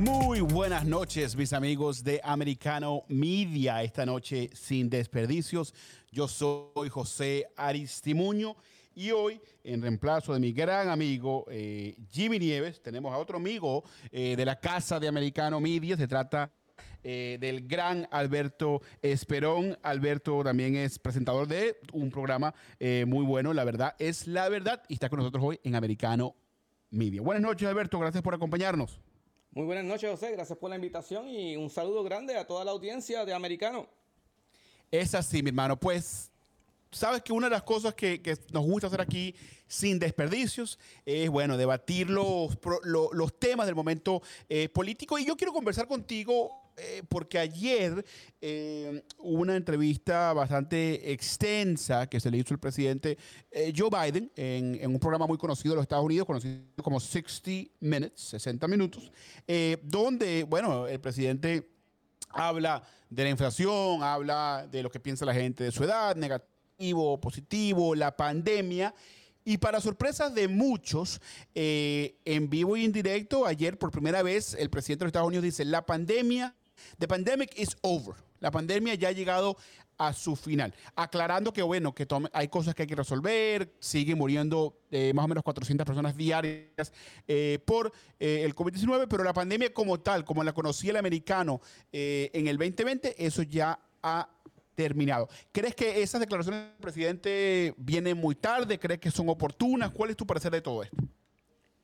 Muy buenas noches, mis amigos de Americano Media. Esta noche sin desperdicios. Yo soy José Aristimuño y hoy, en reemplazo de mi gran amigo eh, Jimmy Nieves, tenemos a otro amigo eh, de la casa de Americano Media. Se trata eh, del gran Alberto Esperón. Alberto también es presentador de un programa muy bueno, la verdad es la verdad, y está con nosotros hoy en Americano Media. Buenas noches, Alberto, gracias por acompañarnos. Muy buenas noches, José. Gracias por la invitación y un saludo grande a toda la audiencia de Americano. Es así, mi hermano. Pues sabes que una de las cosas que, nos gusta hacer aquí sin desperdicios es, bueno, debatir los, los, temas del momento eh, político. Y yo quiero conversar contigo eh, porque ayer eh, hubo una entrevista bastante extensa que se le hizo el presidente eh, Joe Biden en, un programa muy conocido de los Estados Unidos, conocido como 60 Minutes, 60 minutos, donde, bueno, el presidente habla de la inflación, habla de lo que piensa la gente de su edad, negativo, positivo, la pandemia. Y para sorpresa de muchos, en vivo y en directo, ayer por primera vez el presidente de los Estados Unidos dice, la pandemia The pandemic is over. La pandemia ya ha llegado a su final. Aclarando que, bueno, que hay cosas que hay que resolver, sigue muriendo eh, más o menos 400 personas diarias eh, por eh, el COVID-19, pero la pandemia como tal, como la conocía el americano en el 2020, eso ya ha terminado. ¿Crees que esas declaraciones del presidente vienen muy tarde? ¿Crees que son oportunas? ¿Cuál es tu parecer de todo esto?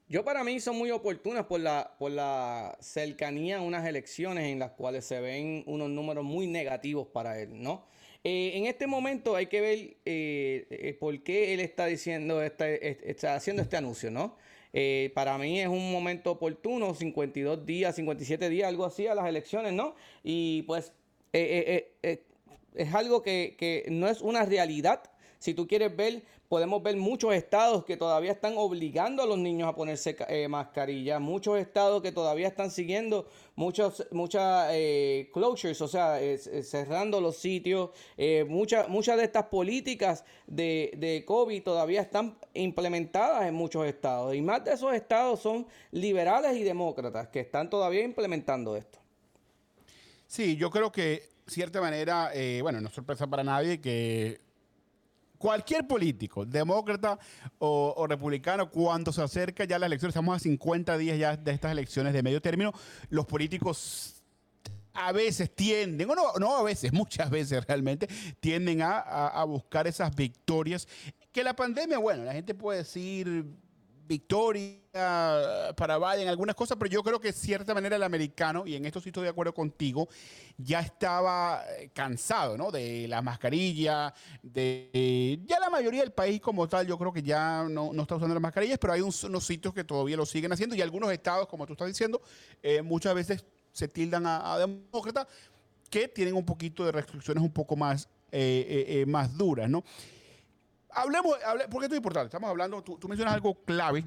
Yo para mí son muy oportunas por la, por la cercanía a unas elecciones en las cuales se ven unos números muy negativos para él, ¿no? Eh, en este momento hay que ver eh, eh, por qué él está diciendo, este, está haciendo este anuncio, ¿no? para mí es un momento oportuno, 52 días, 57 días, algo así a las elecciones, ¿no? Y pues es algo que, que no es una realidad si tú quieres ver, podemos ver muchos estados que todavía están obligando a los niños a ponerse eh, mascarilla, muchos estados que todavía están siguiendo muchos, muchas eh, closures, o sea, cerrando los sitios. Eh, muchas, muchas de estas políticas de, de COVID todavía están implementadas en muchos estados. Y más de esos estados son liberales y demócratas que están todavía implementando esto. Sí, yo creo que, cierta manera, bueno, no es sorpresa para nadie que cualquier político, demócrata o, republicano, cuando se acerca ya las elecciones, estamos a 50 días ya de estas elecciones de medio término, los políticos a veces tienden, o no, no a veces, muchas veces realmente, tienden a buscar esas victorias. Que la pandemia, bueno, la gente puede decir victoria para Biden, algunas cosas, pero yo creo que de cierta manera el americano, y en esto sí estoy de acuerdo contigo, ya estaba eh, cansado, ¿no? De la mascarilla, de ya la mayoría del país como tal, yo creo que ya no, está usando las mascarillas, pero hay unos sitios que todavía lo siguen haciendo y algunos estados, como tú estás diciendo, eh, muchas veces se tildan a, demócratas que tienen un poquito de restricciones un poco más, eh, más duras, ¿no? hablemos, porque esto es importante. Estamos hablando, tú, mencionas algo clave,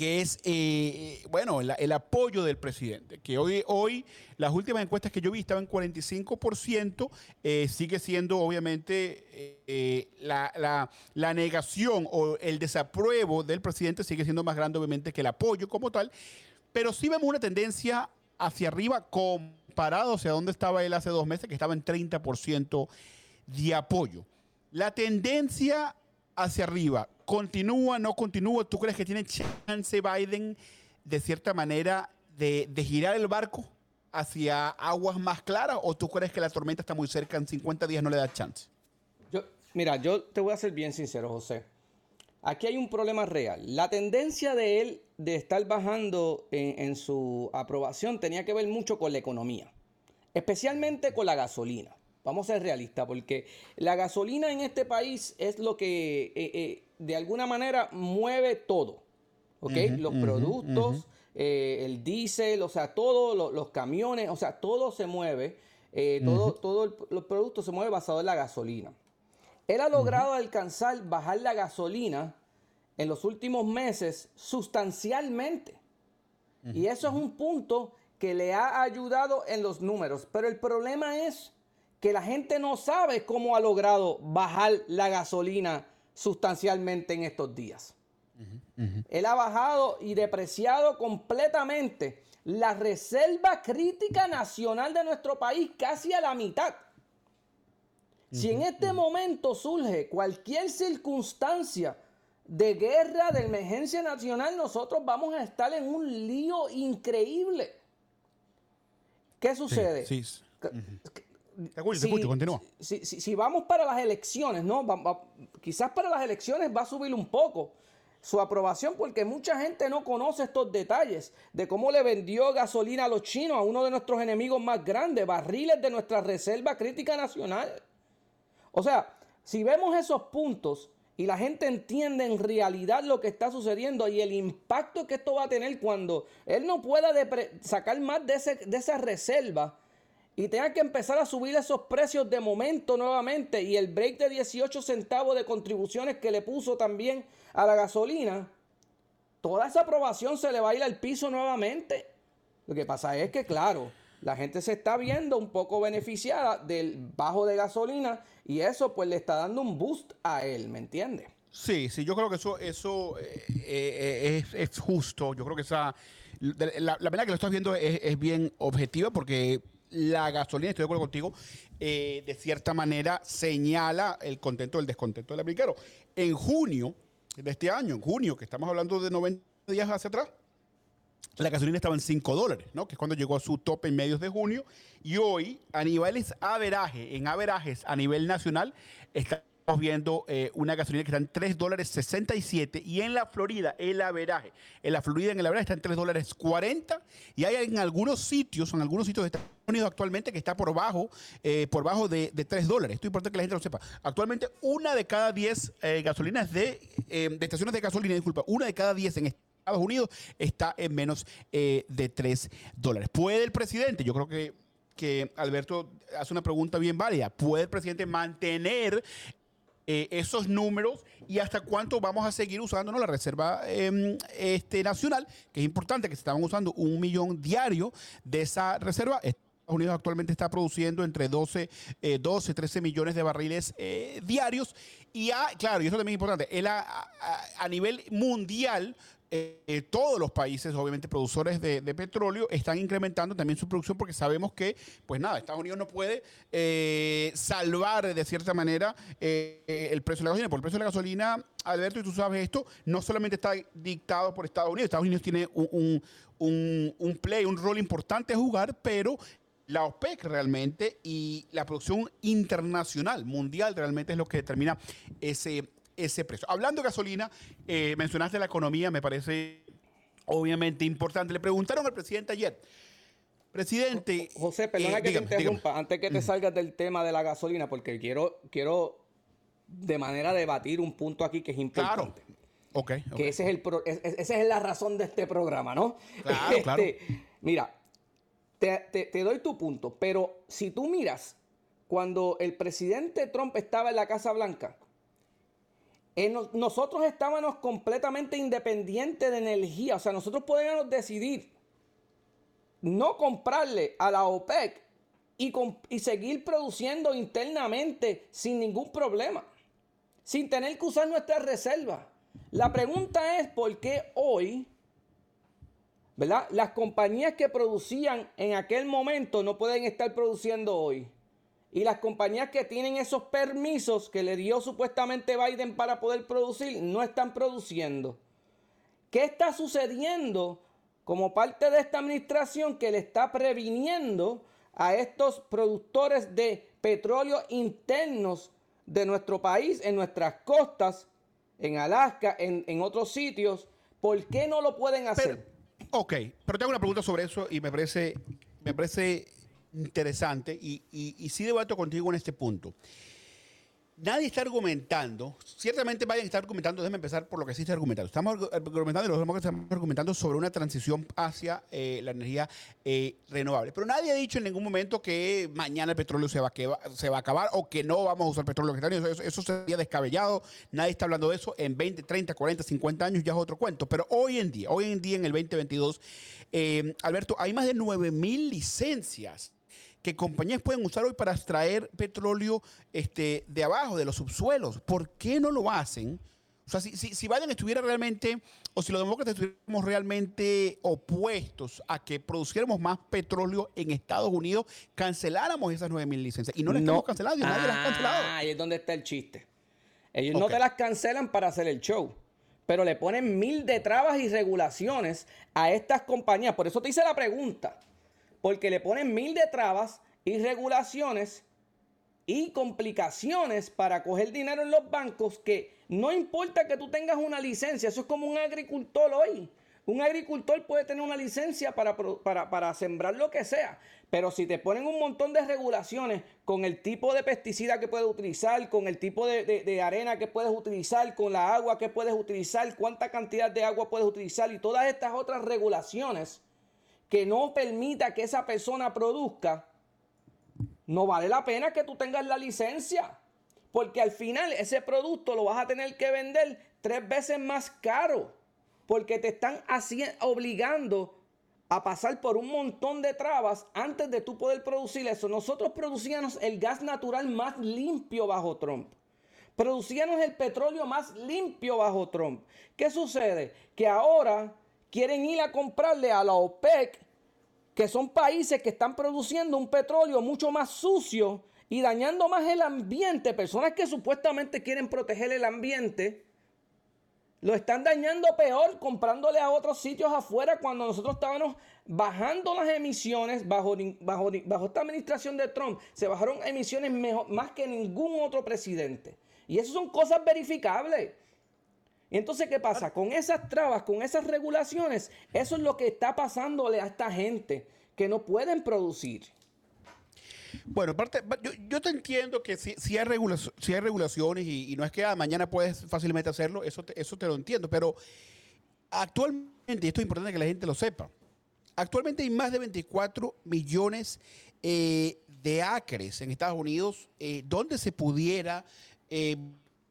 que es, eh, bueno, el, apoyo del presidente. Que hoy, hoy, las últimas encuestas que yo vi estaban en 45%, eh, sigue siendo obviamente eh, la, la, negación o el desapruebo del presidente sigue siendo más grande obviamente que el apoyo como tal, pero sí vemos una tendencia hacia arriba comparado hacia donde estaba él hace dos meses, que estaba en 30% de apoyo. La tendencia hacia arriba, ¿continúa, no continúa? ¿Tú crees que tiene chance Biden de cierta manera de, girar el barco hacia aguas más claras o tú crees que la tormenta está muy cerca, en 50 días no le da chance? Yo, mira, yo te voy a ser bien sincero, José. Aquí hay un problema real. La tendencia de él de estar bajando en su aprobación tenía que ver mucho con la economía, especialmente con la gasolina. Vamos a ser realistas, porque la gasolina en este país es lo que eh, eh, de alguna manera mueve todo. ¿Ok? los productos, eh, el diésel, o sea, todos los camiones, o sea, todo se mueve. todo, todo el, los productos se mueve basado en la gasolina. Él ha logrado alcanzar, bajar la gasolina en los últimos meses sustancialmente. Y eso es un punto que le ha ayudado en los números. Pero el problema es que la gente no sabe cómo ha logrado bajar la gasolina sustancialmente en estos días. Él ha bajado y depreciado completamente la reserva crítica nacional de nuestro país casi a la mitad. Si en este momento surge cualquier circunstancia de guerra, de emergencia nacional, nosotros vamos a estar en un lío increíble. ¿Qué sucede? Sí, si, Si, vamos para las elecciones, ¿no? quizás para las elecciones va a subir un poco su aprobación porque mucha gente no conoce estos detalles de cómo le vendió gasolina a los chinos, a uno de nuestros enemigos más grandes, barriles de nuestra reserva crítica nacional. O sea, si vemos esos puntos y la gente entiende en realidad lo que está sucediendo y el impacto que esto va a tener cuando él no pueda sacar más de, de esa reserva, y tenga que empezar a subir esos precios de momento nuevamente y el break de 18 centavos de contribuciones que le puso también a la gasolina, toda esa aprobación se le va a ir al piso nuevamente. Lo que pasa es que, claro, la gente se está viendo un poco beneficiada del bajo de gasolina y eso pues le está dando un boost a él, ¿me entiende? Sí, sí, yo creo que eso, eso eh, eh, es, justo. Yo creo que esa, la, la que lo estás viendo es, es bien objetiva porque la gasolina, estoy de acuerdo contigo, eh, de cierta manera señala el contento o el descontento del aplicador. En junio de este año, en junio, que estamos hablando de 90 días hacia atrás, la gasolina estaba en 5 dólares, ¿no? Que es cuando llegó a su tope en medios de junio. Y hoy, a niveles averaje, en averajes a nivel nacional, está viendo eh, una gasolina que está en 3 dólares 67 y en la Florida el averaje, en la Florida en el averaje está en 3 dólares 40 y hay en algunos sitios, en algunos sitios de Estados Unidos actualmente que está por bajo, eh, por bajo de, de, 3 dólares. Esto es importante que la gente lo sepa. Actualmente una de cada 10 eh, gasolinas de, de estaciones de gasolina, disculpa, una de cada 10 en Estados Unidos está en menos de 3 dólares. ¿Puede el presidente? Yo creo que que Alberto hace una pregunta bien válida. ¿Puede el presidente mantener eh, esos números y hasta cuánto vamos a seguir usando la reserva em, este, nacional, que es importante que se estaban usando un millón diario de esa reserva. Estados Unidos actualmente está produciendo entre 12, 12 13 millones de barriles eh, diarios. Y claro, y eso también es importante, a nivel mundial eh, todos los países, obviamente productores de, petróleo, están incrementando también su producción porque sabemos que, pues nada, Estados Unidos no puede eh, salvar de cierta manera eh, el precio de la gasolina. Porque el precio de la gasolina, Alberto, y tú sabes esto, no solamente está dictado por Estados Unidos. Estados Unidos tiene un, un play, un rol importante a jugar, pero la OPEC realmente y la producción internacional, mundial, realmente es lo que determina ese, ese precio. Hablando de gasolina, eh, mencionaste la economía, me parece obviamente importante. Le preguntaron al presidente ayer. Presidente. José, perdona eh, que te interrumpa, antes que te salgas del tema de la gasolina, porque quiero, quiero de manera debatir un punto aquí que es importante. Claro. Okay, Que ese es el esa es la razón de este programa, ¿no? Claro, este, claro. Mira, te, te, doy tu punto, pero si tú miras, cuando el presidente Trump estaba en la Casa Blanca, nosotros estábamos completamente independientes de energía. O sea, nosotros podíamos decidir no comprarle a la OPEC y, seguir produciendo internamente sin ningún problema. Sin tener que usar nuestras reservas. La pregunta es por qué hoy, ¿verdad? Las compañías que producían en aquel momento no pueden estar produciendo hoy. Y las compañías que tienen esos permisos que le dio supuestamente Biden para poder producir, no están produciendo. ¿Qué está sucediendo como parte de esta administración que le está previniendo a estos productores de petróleo internos de nuestro país, en nuestras costas, en Alaska, en, otros sitios? ¿Por qué no lo pueden hacer? ok, pero tengo una pregunta sobre eso y me parece, me parece interesante y, y, sí debato contigo en este punto. nadie está argumentando, ciertamente vayan a estar argumentando, déjenme empezar por lo que sí está argumentando. Estamos argumentando, los demócratas estamos argumentando sobre una transición hacia eh, la energía eh, renovable. Pero nadie ha dicho en ningún momento que mañana el petróleo se va, se va a acabar o que no vamos a usar petróleo Eso, eso sería descabellado. Nadie está hablando de eso. En 20, 30, 40, 50 años ya es otro cuento. Pero hoy en día, hoy en día en el 2022, eh, Alberto, hay más de 9 mil licencias que compañías pueden usar hoy para extraer petróleo este, de abajo, de los subsuelos. ¿Por qué no lo hacen? O sea, si, si, Biden estuviera realmente, o si los demócratas estuviéramos realmente opuestos a que produciéramos más petróleo en Estados Unidos, canceláramos esas 9 mil licencias. Y no las no. cancelado, y nadie las ha cancelado. Ahí es donde está el chiste. Ellos no te las cancelan para hacer el show, pero le ponen mil de trabas y regulaciones a estas compañías. Por eso te hice la pregunta porque le ponen mil de trabas y regulaciones y complicaciones para coger dinero en los bancos que no importa que tú tengas una licencia, eso es como un agricultor hoy. Un agricultor puede tener una licencia para, para, sembrar lo que sea, pero si te ponen un montón de regulaciones con el tipo de pesticida que puedes utilizar, con el tipo de, de arena que puedes utilizar, con la agua que puedes utilizar, cuánta cantidad de agua puedes utilizar y todas estas otras regulaciones, que no permita que esa persona produzca, no vale la pena que tú tengas la licencia. Porque al final ese producto lo vas a tener que vender tres veces más caro. Porque te están obligando a pasar por un montón de trabas antes de tú poder producir eso. Nosotros producíamos el gas natural más limpio bajo Trump. Producíamos el petróleo más limpio bajo Trump. ¿Qué sucede? Que ahora quieren ir a comprarle a la OPEC, que son países que están produciendo un petróleo mucho más sucio y dañando más el ambiente. Personas que supuestamente quieren proteger el ambiente, lo están dañando peor comprándole a otros sitios afuera cuando nosotros estábamos bajando las emisiones bajo, bajo, esta administración de Trump. Se bajaron emisiones más que ningún otro presidente. Y eso son cosas verificables. Y entonces, ¿qué pasa? Con esas trabas, con esas regulaciones, eso es lo que está pasándole a esta gente que no pueden producir. Bueno, parte, yo, te entiendo que si, hay, si hay regulaciones y, no es que ah, mañana puedes fácilmente hacerlo, eso te, eso te lo entiendo, pero actualmente, y esto es importante que la gente lo sepa, actualmente hay más de 24 millones eh, de acres en Estados Unidos eh, donde se pudiera eh,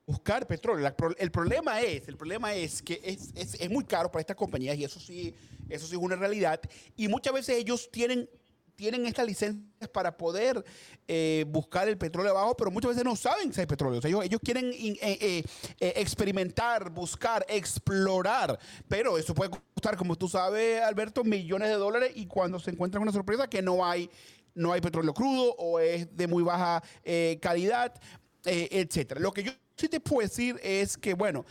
buscar petróleo. El problema es, el problema es que es, es, muy caro para estas compañías y eso sí, eso sí es una realidad. Y muchas veces ellos tienen, tienen estas licencias para poder eh, buscar el petróleo abajo, pero muchas veces no saben si hay petróleo. ellos, ellos quieren eh, eh, experimentar, buscar, explorar, pero eso puede costar, como tú sabes, Alberto, millones de dólares y cuando se encuentran una sorpresa que no hay no hay petróleo crudo o es de muy baja calidad, etcétera. Lo que yo sí te puedo decir es que, bueno,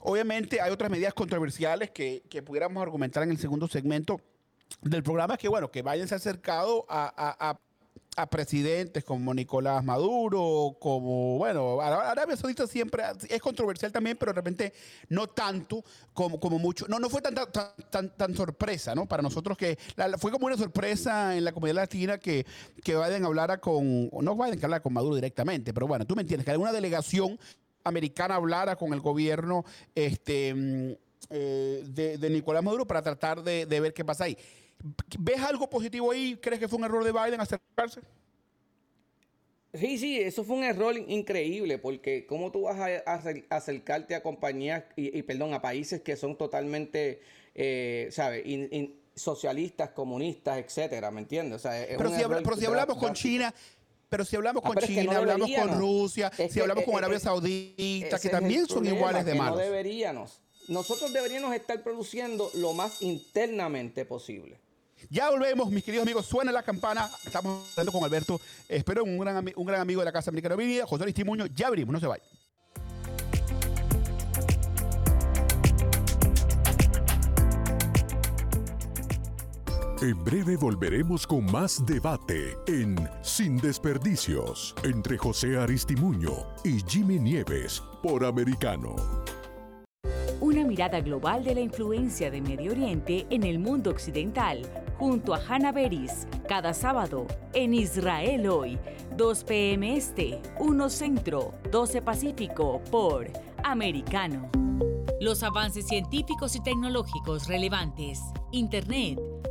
obviamente hay otras medidas controversiales que, pudiéramos argumentar en el segundo segmento del programa, que, bueno, que vayan acercado a, a a presidentes como Nicolás Maduro, como, bueno, Arabia Saudita siempre es controversial también, pero de repente no tanto como, como mucho. No, no fue tan, tan, tan, sorpresa, ¿no? Para nosotros que fue como una sorpresa en la comunidad latina que, que Biden hablara con, no Biden que hablara con Maduro directamente, pero bueno, tú me entiendes, que alguna delegación americana hablara con el gobierno este, mm, eh, de, Nicolás Maduro para tratar de, ver qué pasa ahí. ¿Ves algo positivo ahí? ¿Crees que fue un error de Biden acercarse? Sí, sí, eso fue un error increíble, porque ¿cómo tú vas a, acercarte a compañías y, perdón, a países que son totalmente, eh, ¿sabes? socialistas, comunistas, etcétera, ¿me entiendes? pero, si, hablamos con China, pero si hablamos ah, con China, hablamos con Rusia, si hablamos con Arabia Saudita, que también son iguales de malos. No deberíamos. Nosotros deberíamos estar produciendo lo más internamente posible. Ya volvemos, mis queridos amigos. Suena la campana. Estamos hablando con Alberto. Espero un gran, un gran amigo de la Casa Americana Vida, José Aristimuño. Ya abrimos, no se vaya. En breve volveremos con más debate en Sin Desperdicios entre José Aristimuño y Jimmy Nieves por Americano. Una mirada global de la influencia de Medio Oriente en el mundo occidental junto a Hannah Beris, cada sábado en Israel hoy, 2 p.m. Este, 1 Centro, 12 Pacífico, por Americano. Los avances científicos y tecnológicos relevantes, Internet,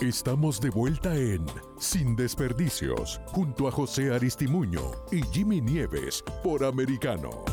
Estamos de vuelta en Sin Desperdicios, junto a José Aristimuño y Jimmy Nieves por Americano.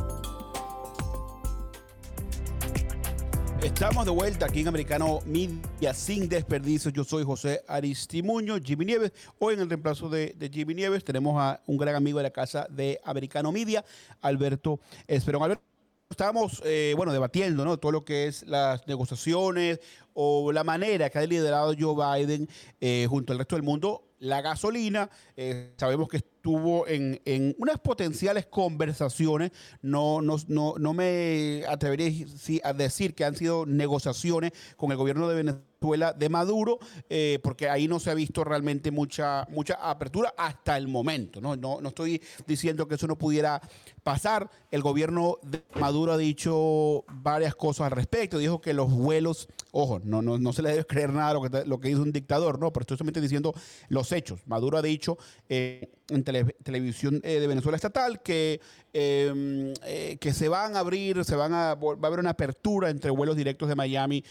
Estamos de vuelta aquí en Americano Media Sin Desperdicios. Yo soy José Aristimuño, Jimmy Nieves. Hoy en el reemplazo de, Jimmy Nieves tenemos a un gran amigo de la casa de Americano Media, Alberto Esperón. Alberto, estábamos, eh, bueno, debatiendo, ¿no? Todo lo que es las negociaciones o la manera que ha liderado Joe Biden eh, junto al resto del mundo la gasolina. Eh, sabemos que estuvo en, en, unas potenciales conversaciones. No, no, no, no me atrevería a decir que han sido negociaciones con el gobierno de Venezuela de Maduro, eh, porque ahí no se ha visto realmente mucha, mucha apertura hasta el momento. ¿no? No, no estoy diciendo que eso no pudiera pasar. El gobierno de Maduro ha dicho varias cosas al respecto. Dijo que los vuelos, ojo, no, no, no se le debe creer nada lo que, lo que hizo un dictador, ¿no? Pero estoy solamente diciendo los hechos. Maduro ha dicho eh, en tele, televisión eh, de Venezuela estatal que, eh, eh, que se van a abrir, se van a, va a haber una apertura entre vuelos directos de Miami.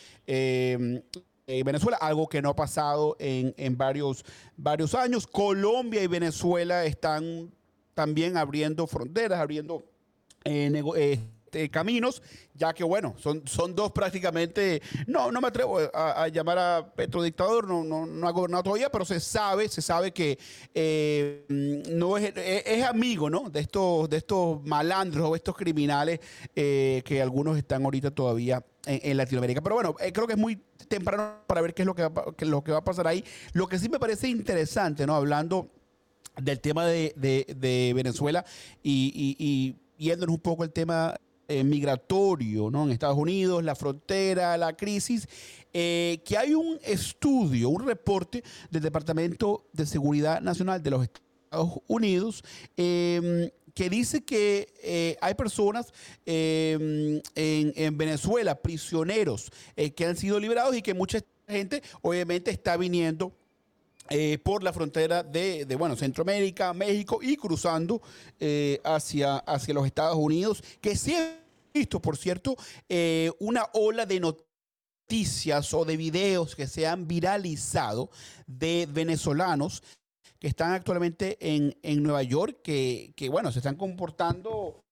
Venezuela, algo que no ha pasado en, en varios, varios años. Colombia y Venezuela están también abriendo fronteras, abriendo este, caminos, ya que bueno, son, son dos prácticamente, no, no me atrevo a, llamar a Petro dictador, no, no, no ha gobernado todavía, pero se sabe, se sabe que eh, no es, es, amigo, ¿no? De estos, de estos malandros o estos criminales eh, que algunos están ahorita todavía en, Latinoamérica. Pero bueno, eh, creo que es muy temprano para ver qué es lo que, va, lo que va a pasar ahí. Lo que sí me parece interesante, ¿no? Hablando del tema de, de, de Venezuela y, y, y yéndonos un poco el tema eh, migratorio ¿no? en Estados Unidos, la frontera, la crisis, eh, que hay un estudio, un reporte del Departamento de Seguridad Nacional de los Estados Unidos eh, que dice que eh, hay personas eh, en, en, Venezuela, prisioneros eh, que han sido liberados y que mucha gente obviamente está viniendo por la frontera de, bueno, Centroamérica, México y cruzando hacia, hacia los Estados Unidos, que he visto, por cierto, eh, una ola de noticias o de videos que se han viralizado de venezolanos que están actualmente en, Nueva York, que, bueno, se están comportando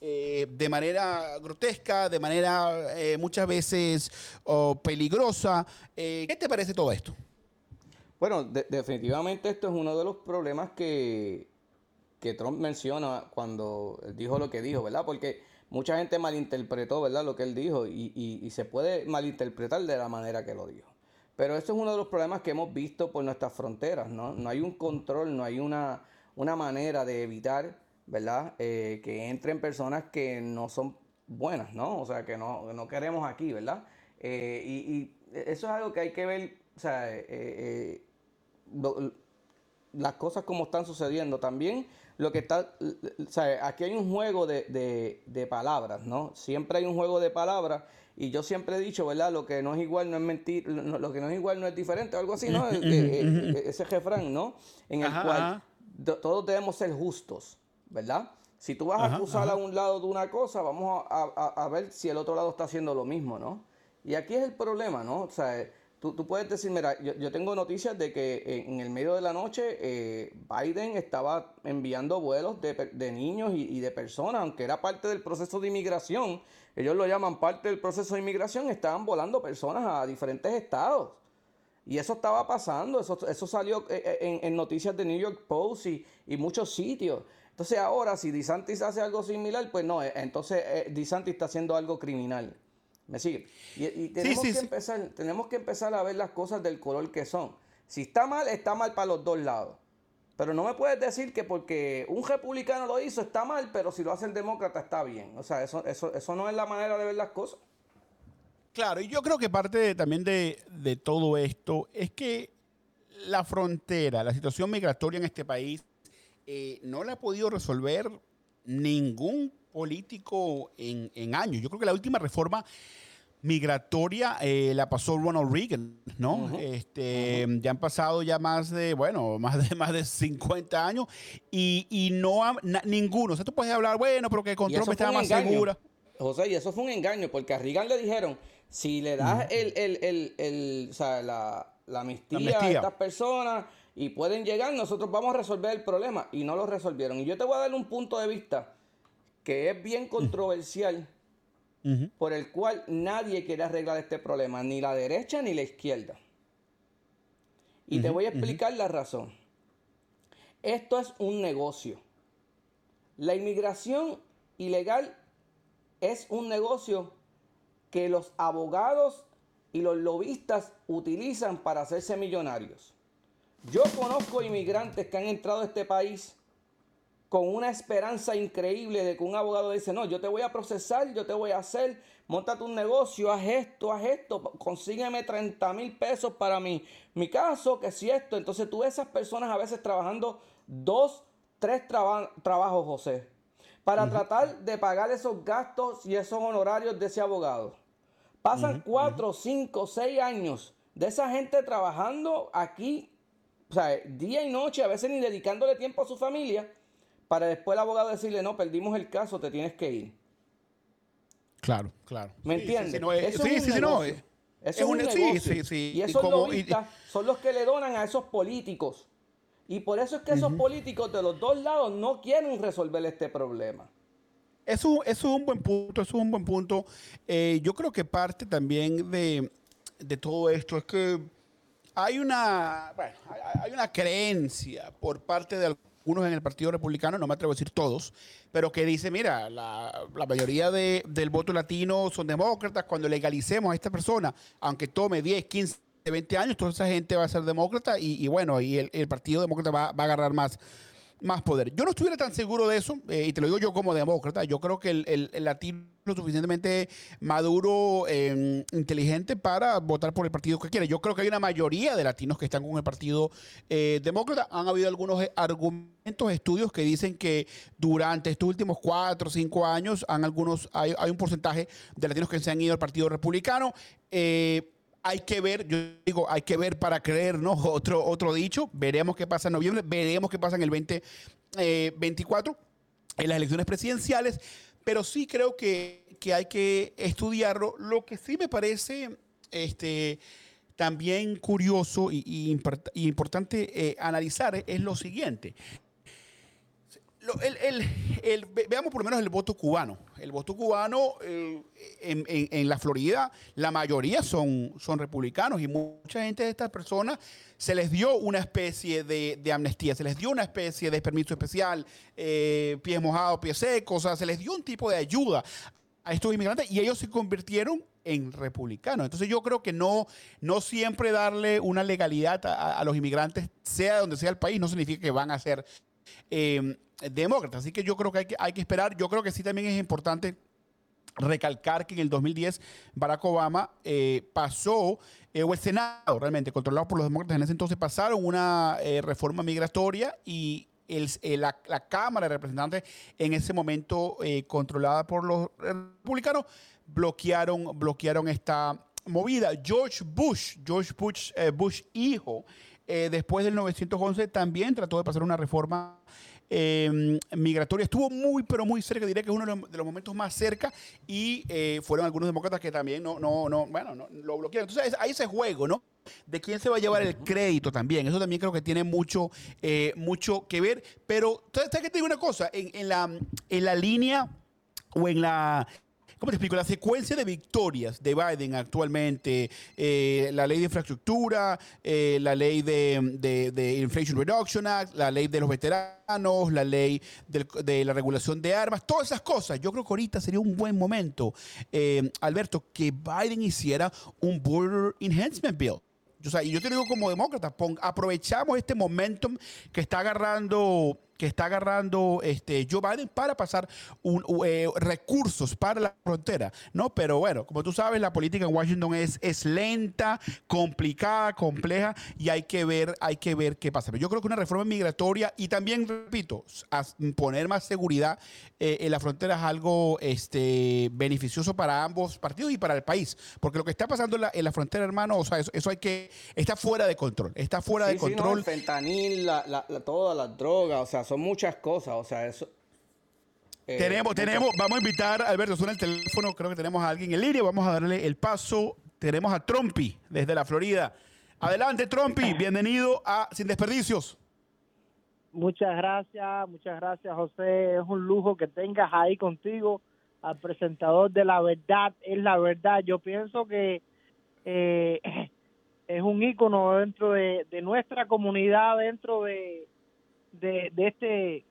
eh, de manera grotesca, de manera eh, muchas veces peligrosa. ¿Qué te parece todo esto? Bueno, definitivamente esto es uno de los problemas que, que Trump menciona cuando dijo lo que dijo, ¿verdad? Porque mucha gente malinterpretó, ¿verdad? Lo que él dijo y, y, se puede malinterpretar de la manera que lo dijo. Pero eso es uno de los problemas que hemos visto por nuestras fronteras, ¿no? No hay un control, no hay una, una manera de evitar, ¿verdad? Eh, que entren personas que no son buenas, ¿no? O sea, que no, no queremos aquí, ¿verdad? Eh, y, eso es algo que hay que ver, o sea, eh, las cosas como están sucediendo. También lo que está, o sea, aquí hay un juego de, de, palabras, ¿no? Siempre hay un juego de palabras y yo siempre he dicho, ¿verdad? Lo que no es igual no es mentir, lo, que no es igual no es diferente, algo así, ¿no? Eh, eh, ese refrán, ¿no? En el cual todos debemos ser justos, ¿verdad? Si tú vas a acusar a un lado de una cosa, vamos a, ver si el otro lado está haciendo lo mismo, ¿no? Y aquí es el problema, ¿no? O sea, Tú, puedes decir, mira, yo, tengo noticias de que en el medio de la noche eh, Biden estaba enviando vuelos de, niños y, de personas, aunque era parte del proceso de inmigración, ellos lo llaman parte del proceso de inmigración, estaban volando personas a diferentes estados. Y eso estaba pasando, eso, eso salió eh, eh, en, noticias de New York Post y, y muchos sitios. Entonces ahora, si DeSantis hace algo similar, pues no, entonces DeSantis está haciendo algo criminal. ¿Me sigue? Y, tenemos, que Empezar, tenemos que empezar a ver las cosas del color que son. Si está mal, está mal para los dos lados. Pero no me puedes decir que porque un republicano lo hizo está mal, pero si lo hace el demócrata está bien. O sea, eso, eso, eso no es la manera de ver las cosas. Claro, y yo creo que parte también de, de todo esto es que la frontera, la situación migratoria en este país, eh, no la ha podido resolver ningún político en, en, años. Yo creo que la última reforma migratoria eh, la pasó Ronald Reagan, ¿no? este, Ya han pasado ya más de, bueno, más de, más de 50 años y, y no ha, ninguno. O sea, tú puedes hablar, bueno, pero que con Trump estaba más segura. José, y eso fue un engaño, porque a Reagan le dijeron, si le das el, el, el, el, o sea, la, la, amnistía a estas personas y pueden llegar, nosotros vamos a resolver el problema. Y no lo resolvieron. Y yo te voy a dar un punto de vista que es bien controversial por el cual nadie quiere arreglar este problema, ni la derecha ni la izquierda. Y te voy a explicar la razón. Esto es un negocio. La inmigración ilegal es un negocio que los abogados y los lobistas utilizan para hacerse millonarios. Yo conozco inmigrantes que han entrado a este país con una esperanza increíble de que un abogado dice, no, yo te voy a procesar, yo te voy a hacer, montate un negocio, haz esto, haz esto, consígueme 30 mil pesos para mi, mi caso, que si esto. Entonces tú ves esas personas a veces trabajando dos, tres trabajos, José, para tratar de pagar esos gastos y esos honorarios de ese abogado. Pasan cuatro, cinco, seis años de esa gente trabajando aquí, o sea, día y noche, a veces ni dedicándole tiempo a su familia para después el abogado decirle, no, perdimos el caso, te tienes que ir. Claro, claro. ¿Me entiendes? Sí, sí, sí, no, Eso es, un, negocio. Sí, sí, Y esos lobistas son los que le donan a esos políticos. Y por eso es que esos políticos de los dos lados no quieren resolver este problema. Eso, es un buen punto, eso es un buen punto. Eh, yo creo que parte también de, de, todo esto es que hay una, bueno, hay una creencia por parte de unos en el Partido Republicano, no me atrevo a decir todos, pero que dice, mira, la, mayoría del voto latino son demócratas, cuando legalicemos a esta persona, aunque tome 10, 15, 20 años, toda esa gente va a ser demócrata y, bueno, y el, Partido Demócrata va, va a agarrar más más poder. Yo no estuviera tan seguro de eso, eh, y te lo digo yo como demócrata, yo creo que el, latino es lo suficientemente maduro, eh, inteligente para votar por el partido que quiere. Yo creo que hay una mayoría de latinos que están con el partido eh, demócrata. Han habido algunos argumentos, estudios que dicen que durante estos últimos cuatro o cinco años han algunos, hay, hay, un porcentaje de latinos que se han ido al partido republicano. Eh, hay que ver, yo digo, hay que ver para creer, ¿no? Otro, otro dicho, veremos qué pasa en noviembre, veremos qué pasa en el 2024, eh, en las elecciones presidenciales, pero sí creo que, hay que estudiarlo. Lo que sí me parece este, también curioso y, importante eh, analizar es lo siguiente. Veamos por lo menos el voto cubano. El voto cubano eh, en, la Florida, la mayoría son, son republicanos y mucha gente de estas personas se les dio una especie de, amnistía, se les dio una especie de permiso especial, eh, pies mojados, pies secos, o sea, se les dio un tipo de ayuda a estos inmigrantes y ellos se convirtieron en republicanos. Entonces yo creo que no, no siempre darle una legalidad a, los inmigrantes, sea donde sea el país, no significa que van a ser em, demócratas. Así que yo creo que hay, que esperar. Yo creo que sí también es importante recalcar que en el 2010 Barack Obama eh, pasó, eh, o el Senado realmente, controlado por los demócratas en ese entonces, pasaron una eh, reforma migratoria y la, Cámara de Representantes en ese momento controlada por los republicanos bloquearon, bloquearon esta movida. George Bush, George Bush, eh, Bush hijo, eh, después del 911 también trató de pasar una reforma em, migratoria. Estuvo muy, pero muy cerca, diría que es uno de los, momentos más cerca y eh, fueron algunos demócratas que también no, no, no, bueno, no, lo bloquearon. Entonces hay ese juego, ¿no? De quién se va a llevar el crédito también. Eso también creo que tiene mucho, mucho que ver. Pero, ¿sabes que te digo una cosa? En, la, en la línea o en la ¿cómo te explico? La secuencia de victorias de Biden actualmente, eh, la ley de infraestructura, eh, la ley de, Inflation Reduction Act, la ley de los veteranos, la ley de la regulación de armas, todas esas cosas. Yo creo que ahorita sería un buen momento, eh, Alberto, que Biden hiciera un Border Enhancement Bill. y yo te digo como demócrata, aprovechamos este momentum que está agarrando que está agarrando este, Joe Biden para pasar eh, recursos para la frontera, ¿no? Pero bueno, como tú sabes, la política en Washington es, es lenta, complicada, compleja y hay que ver, hay que ver qué pasa. Pero yo creo que una reforma migratoria y también, repito, poner más seguridad eh, en la frontera es algo este, beneficioso para ambos partidos y para el país, porque lo que está pasando en la, frontera, hermano, o sea, eso, hay que, está fuera de control, está fuera de control. el fentanil, la, todas las drogas, o sea, son muchas cosas, o sea, eso... Eh, tenemos, tenemos, vamos a invitar, Alberto, suena el teléfono, creo que tenemos a alguien en línea, vamos a darle el paso. Tenemos a Trompi desde la Florida. Adelante, Trompi, bienvenido a Sin Desperdicios. Muchas gracias, muchas gracias, José. Es un lujo que tengas ahí contigo al presentador de la verdad. Es la verdad. Yo pienso que eh, es un ícono dentro de nuestra comunidad, dentro de, de, de este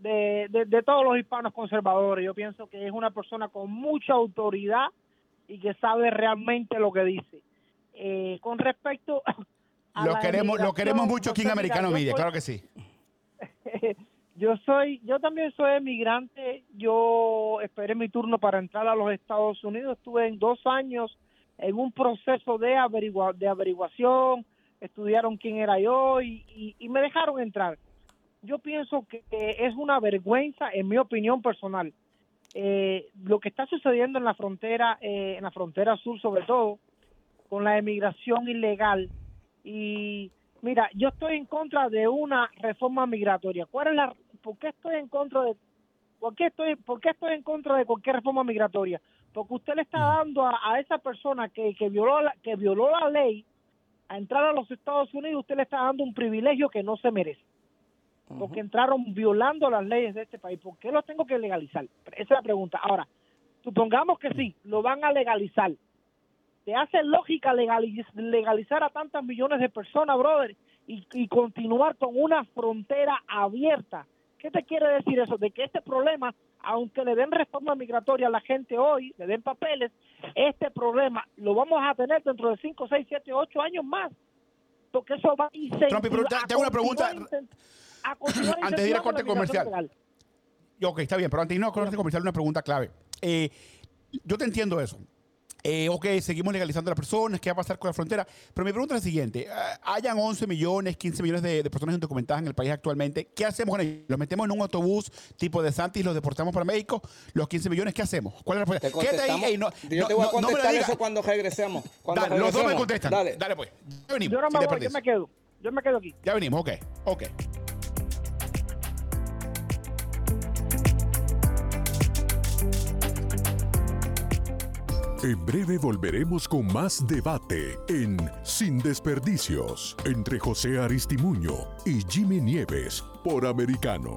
de, de, todos los hispanos conservadores. Yo pienso que es una persona con mucha autoridad y que sabe realmente lo que dice. Eh, con respecto a lo queremos lo queremos mucho aquí en Americano Media, claro que sí. yo soy yo también soy emigrante. Yo esperé mi turno para entrar a los Estados Unidos. Estuve en dos años en un proceso de averigua, de averiguación. Estudiaron quién era yo y, y me dejaron entrar yo pienso que es una vergüenza, en mi opinión personal, eh, lo que está sucediendo en la frontera, eh, en la frontera sur sobre todo, con la emigración ilegal. Y mira, yo estoy en contra de una reforma migratoria. ¿Cuál es la, por qué estoy en contra de, por qué estoy, por qué estoy en contra de cualquier reforma migratoria? Porque usted le está dando a, esa persona que, que violó la, que violó la ley a entrar a los Estados Unidos, usted le está dando un privilegio que no se merece porque entraron violando las leyes de este país. ¿Por qué lo tengo que legalizar? Esa es la pregunta. Ahora, supongamos que sí, lo van a legalizar. ¿Te hace lógica legalizar a tantas millones de personas, brother, y, y continuar con una frontera abierta? ¿Qué te quiere decir eso? De que este problema, aunque le den reforma migratoria a la gente hoy, le den papeles, este problema lo vamos a tener dentro de 5, 6, 7, 8 años más. Porque eso va a Trump, te hago una pregunta antes de ir a corte comercial. Ok, está bien, pero antes de ir a corte comercial, una pregunta clave. Eh, yo te entiendo eso. Eh, ok, seguimos legalizando a las personas, ¿qué va a pasar con la frontera? Pero mi pregunta es la siguiente, eh, hayan 11 millones, 15 millones de, personas indocumentadas en el país actualmente, ¿qué hacemos con ellos? ¿Los metemos en un autobús tipo de Santis y los deportamos para México? ¿Los 15 millones qué hacemos? ¿Cuál es la respuesta? Quédate ahí, no, yo te voy a contestar eso cuando regresemos. Cuando Los dos me contestan. Dale, dale pues. Ya venimos. Yo, no me voy, yo me quedo. Yo me quedo aquí. Ya venimos, ok, ok. En breve volveremos con más debate en Sin Desperdicios entre José Aristimuño y Jimmy Nieves por Americano.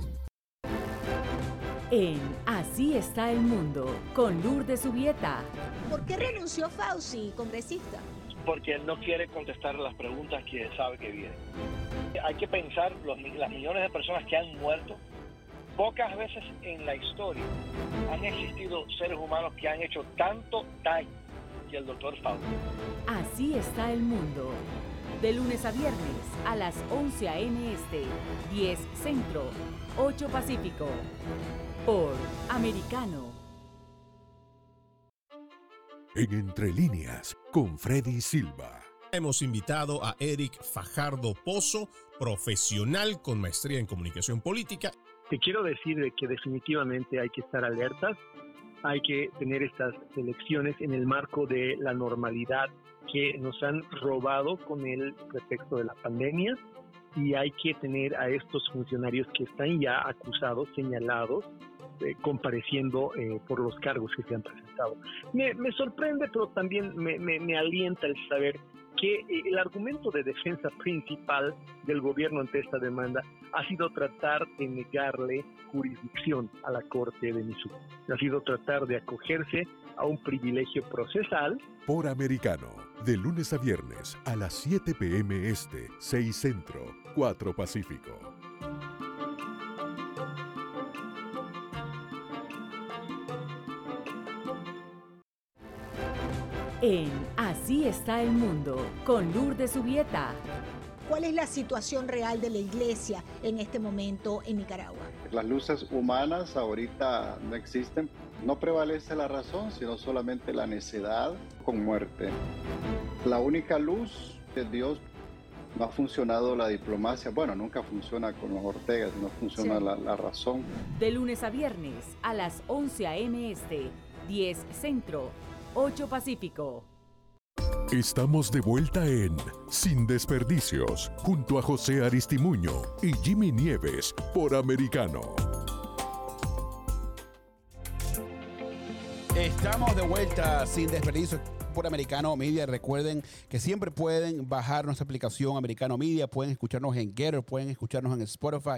En Así está el mundo, con Lourdes Subieta. ¿Por qué renunció Fauci, congresista? Porque él no quiere contestar las preguntas que sabe que vienen. Hay que pensar los, las millones de personas que han muerto. Pocas veces en la historia han existido seres humanos que han hecho tanto daño que el doctor Fauci. Así está el mundo. De lunes a viernes a las 11 a.m. Este, 10 Centro, 8 Pacífico por Americano. En Entre Líneas, con Freddy Silva. Hemos invitado a Eric Fajardo Pozo, profesional con maestría en comunicación política. Te quiero decir de que definitivamente hay que estar alertas, hay que tener estas elecciones en el marco de la normalidad que nos han robado con el pretexto de la pandemia y hay que tener a estos funcionarios que están ya acusados, señalados, eh, compareciendo eh, por los cargos que se han presentado. Me, sorprende, pero también me, me, alienta el saber que el argumento de defensa principal del gobierno ante esta demanda ha sido tratar de negarle jurisdicción a la Corte de Missouri. Ha sido tratar de acogerse a un privilegio procesal. Por americano, de lunes a viernes a las 7 p.m. Este, 6 Centro, 4 Pacífico. En Así está el mundo, con Lourdes Subieta. ¿Cuál es la situación real de la iglesia en este momento en Nicaragua? Las luces humanas ahorita no existen. No prevalece la razón, sino solamente la necedad con muerte. La única luz de Dios no ha funcionado la diplomacia. Bueno, nunca funciona con los Ortegas, no funciona la, la, razón. De lunes a viernes a las 11 a.m. Este, 10 Centro 8 Pacífico. Estamos de vuelta en Sin Desperdicios, junto a José Aristimuño y Jimmy Nieves por Americano. Estamos de vuelta sin desperdicios por Americano Media. Recuerden que siempre pueden bajar nuestra aplicación Americano Media, pueden escucharnos en Getter, pueden escucharnos en Spotify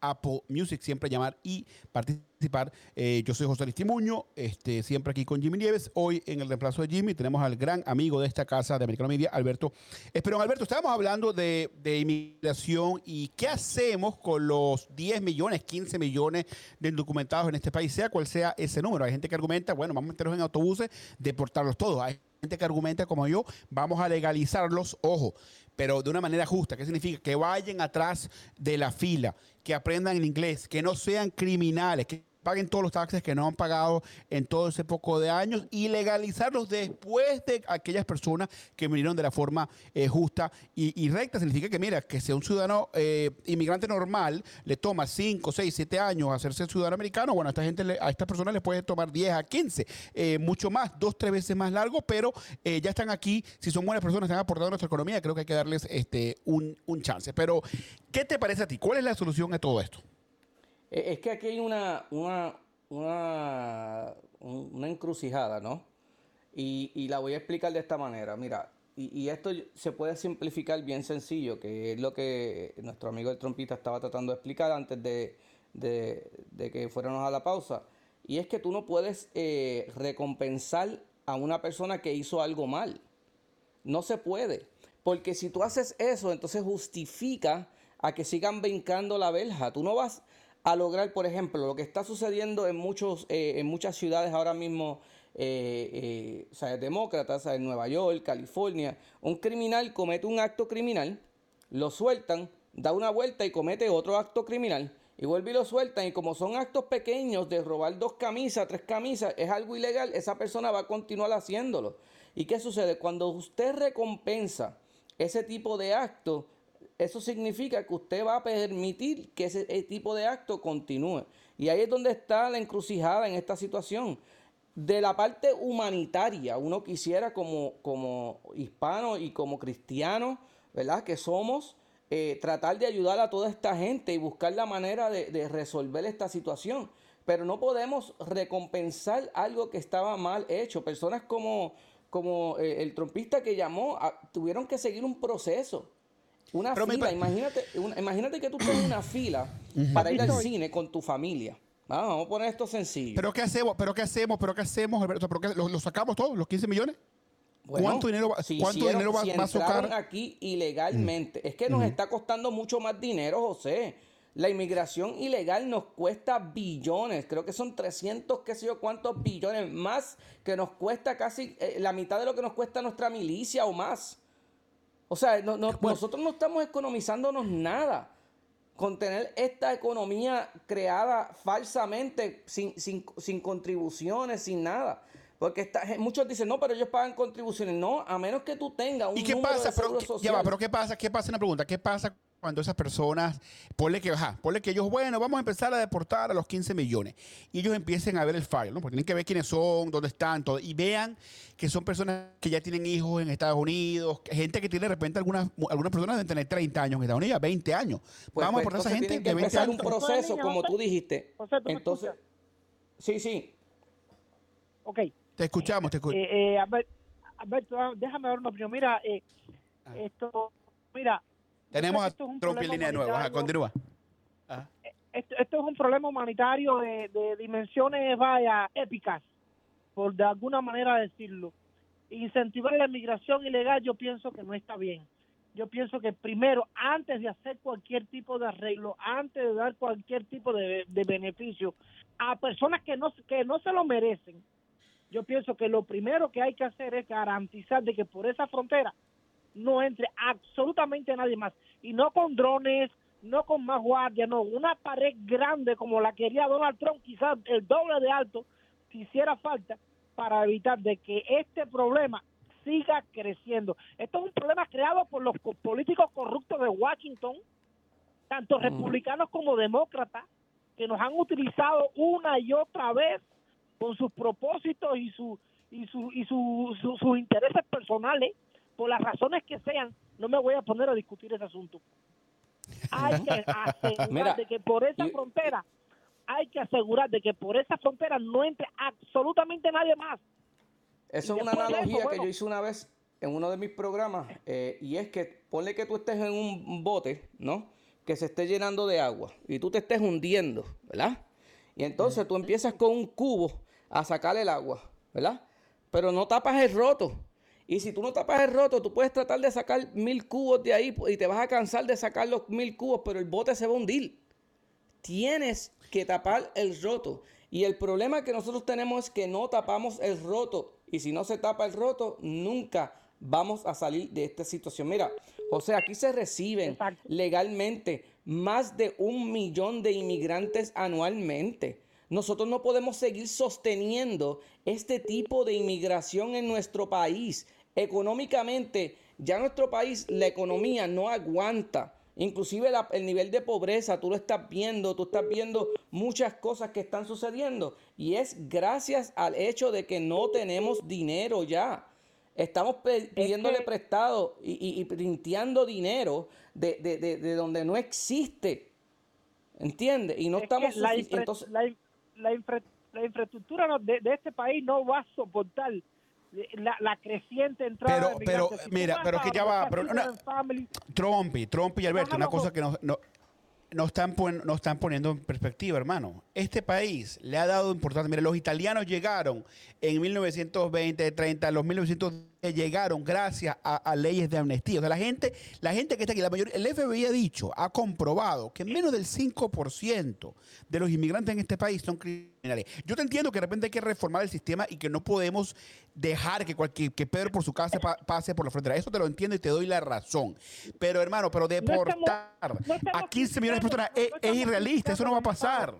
Apple Music, siempre llamar y participar. Eh, yo soy José Aristimuño, este, siempre aquí con Jimmy Nieves. Hoy en el reemplazo de Jimmy tenemos al gran amigo de esta casa de Americano Media, Alberto Esperón. Alberto, estábamos hablando de, inmigración y qué hacemos con los 10 millones, 15 millones de indocumentados en este país, sea cual sea ese número. Hay gente que argumenta, bueno, vamos a meterlos en autobuses, deportarlos todos. Hay gente que argumenta como yo, vamos a legalizarlos, ojo, pero de una manera justa. ¿Qué significa? Que vayan atrás de la fila, que aprendan el inglés, que no sean criminales, que paguen todos los taxes que no han pagado en todo ese poco de años y legalizarlos después de aquellas personas que vinieron de la forma eh, justa y, recta. Significa que, mira, que sea un ciudadano eh, inmigrante normal, le toma 5, 6, 7 años hacerse ciudadano americano, bueno, a esta gente, a estas personas les puede tomar 10 a 15, eh, mucho más, dos, tres veces más largo, pero ya están aquí, si son buenas personas, están aportando a nuestra economía, creo que hay que darles este, un, un chance. Pero, ¿qué te parece a ti? ¿Cuál es la solución a todo esto? Eh, es que aquí hay una, una, una, encrucijada, ¿no? Y, la voy a explicar de esta manera. Mira, y, esto se puede simplificar bien sencillo, que es lo que nuestro amigo el trompista estaba tratando de explicar antes de, que fuéramos a la pausa. Y es que tú no puedes eh, recompensar a una persona que hizo algo mal. No se puede. Porque si tú haces eso, entonces justifica a que sigan brincando la verja. Tú no vas a lograr, por ejemplo, lo que está sucediendo en, muchos, eh, en muchas ciudades ahora mismo, eh, eh, demócratas, en Nueva York, California, un criminal comete un acto criminal, lo sueltan, da una vuelta y comete otro acto criminal, y vuelve y lo sueltan, y como son actos pequeños de robar dos camisas, tres camisas, es algo ilegal, esa persona va a continuar haciéndolo. ¿Y qué sucede? Cuando usted recompensa ese tipo de acto, eso significa que usted va a permitir que ese, tipo de acto continúe. Y ahí es donde está la encrucijada en esta situación. De la parte humanitaria, uno quisiera como, como hispano y como cristiano, ¿verdad? Que somos, eh, tratar de ayudar a toda esta gente y buscar la manera de, resolver esta situación. Pero no podemos recompensar algo que estaba mal hecho. Personas como, como eh, el trompista que llamó tuvieron que seguir un proceso. Una fila, imagínate, imagínate que tú estás en una fila para ir al cine con tu familia. vamos a poner esto sencillo. ¿Pero qué hacemos? ¿Pero qué hacemos? ¿Pero qué hacemos, Alberto? ¿Lo, sacamos todos, los 15 millones? ¿Cuánto dinero, va, ¿cuánto dinero va, a sacar? aquí ilegalmente. Es que nos está costando mucho más dinero, José. La inmigración ilegal nos cuesta billones, creo que son 300, qué sé yo, cuántos billones más que nos cuesta casi eh, la mitad de lo que nos cuesta nuestra milicia o más. O sea, nosotros no estamos economizándonos nada con tener esta economía creada falsamente, sin, sin contribuciones, sin nada. Porque muchos dicen, no, pero ellos pagan contribuciones. No, a menos que tú tengas un ¿Y qué pasa? pero, Ya va, pero ¿qué pasa? ¿Qué pasa? Una pregunta. ¿Qué pasa cuando esas personas, ponle que, ajá, ponle que ellos, bueno, vamos a empezar a deportar a los 15 millones. Y ellos empiecen a ver el file, ¿no? Porque tienen que ver quiénes son, dónde están, todo. Y vean que son personas que ya tienen hijos en Estados Unidos, gente que tiene de repente algunas, algunas personas deben tener 30 años en Estados Unidos, 20 años. Pues, vamos a pues, esa gente de 20 años. un proceso, como tú dijiste. Entonces, sí, sí. Ok. Te escuchamos, te escuchamos. Eh, eh, Alberto, déjame dar una opinión. Mira, eh, ah. esto, mira. Tenemos a Trump en línea nueva. continúa. Esto, esto, es un problema humanitario de, de, dimensiones, vaya, épicas, por de alguna manera decirlo. Incentivar la inmigración ilegal yo pienso que no está bien. Yo pienso que primero, antes de hacer cualquier tipo de arreglo, antes de dar cualquier tipo de, de beneficio a personas que no, que no se lo merecen, yo pienso que lo primero que hay que hacer es garantizar de que por esa frontera no entre absolutamente nadie más. Y no con drones, no con más guardias, no, una pared grande como la quería Donald Trump, quizás el doble de alto, si hiciera falta, para evitar de que este problema siga creciendo. Esto es un problema creado por los políticos corruptos de Washington, tanto republicanos como demócratas, que nos han utilizado una y otra vez con sus propósitos y, su, y, su, y su, sus intereses personales, por las razones que sean, no me voy a poner a discutir ese asunto. Hay que asegurar de que por esa frontera, hay que asegurar de que por esa frontera no entre absolutamente nadie más. Eso es una analogía que yo hice una vez en uno de mis programas, eh, y es que ponle que tú estés en un bote, ¿no? Que se esté llenando de agua y tú te estés hundiendo, ¿verdad? Y entonces tú empiezas con un cubo a sacar el agua, ¿verdad? Pero no tapas el roto. Y si tú no tapas el roto, tú puedes tratar de sacar mil cubos de ahí y te vas a cansar de sacar los mil cubos, pero el bote se va a hundir. Tienes que tapar el roto. Y el problema que nosotros tenemos es que no tapamos el roto. Y si no se tapa el roto, nunca vamos a salir de esta situación. Mira, José, aquí se reciben legalmente más de un millón de inmigrantes anualmente. Nosotros no podemos seguir sosteniendo este tipo de inmigración en nuestro país. Económicamente, ya nuestro país, la economía no aguanta. Inclusive el nivel de pobreza, tú lo estás viendo, tú estás viendo muchas cosas que están sucediendo. Y es gracias al hecho de que no tenemos dinero ya. Estamos pidiéndole prestado y, y, printeando dinero de, de, donde no existe. ¿Entiendes? Y no estamos... entonces, la, la infraestructura de, este país no va a soportar la, creciente entrada pero, pero mira pero que ya va pero, Trump y Trump y Alberto una cosa que no, no, no están, no están poniendo en perspectiva, hermano. Este país le ha dado importancia. Mire, los italianos llegaron en 1920, 30, los 1910 llegaron gracias a, leyes de amnistía. O sea, la gente, la gente que está aquí, la mayoría, el FBI ha dicho, ha comprobado que menos del 5% de los inmigrantes en este país son criminales. Yo te entiendo que de repente hay que reformar el sistema y que no podemos dejar que, cualquier, que Pedro por su casa pase por la frontera. Eso te lo entiendo y te doy la razón. Pero, hermano, pero deportar a 15 millones de personas es, irrealista. Eso no va a pasar.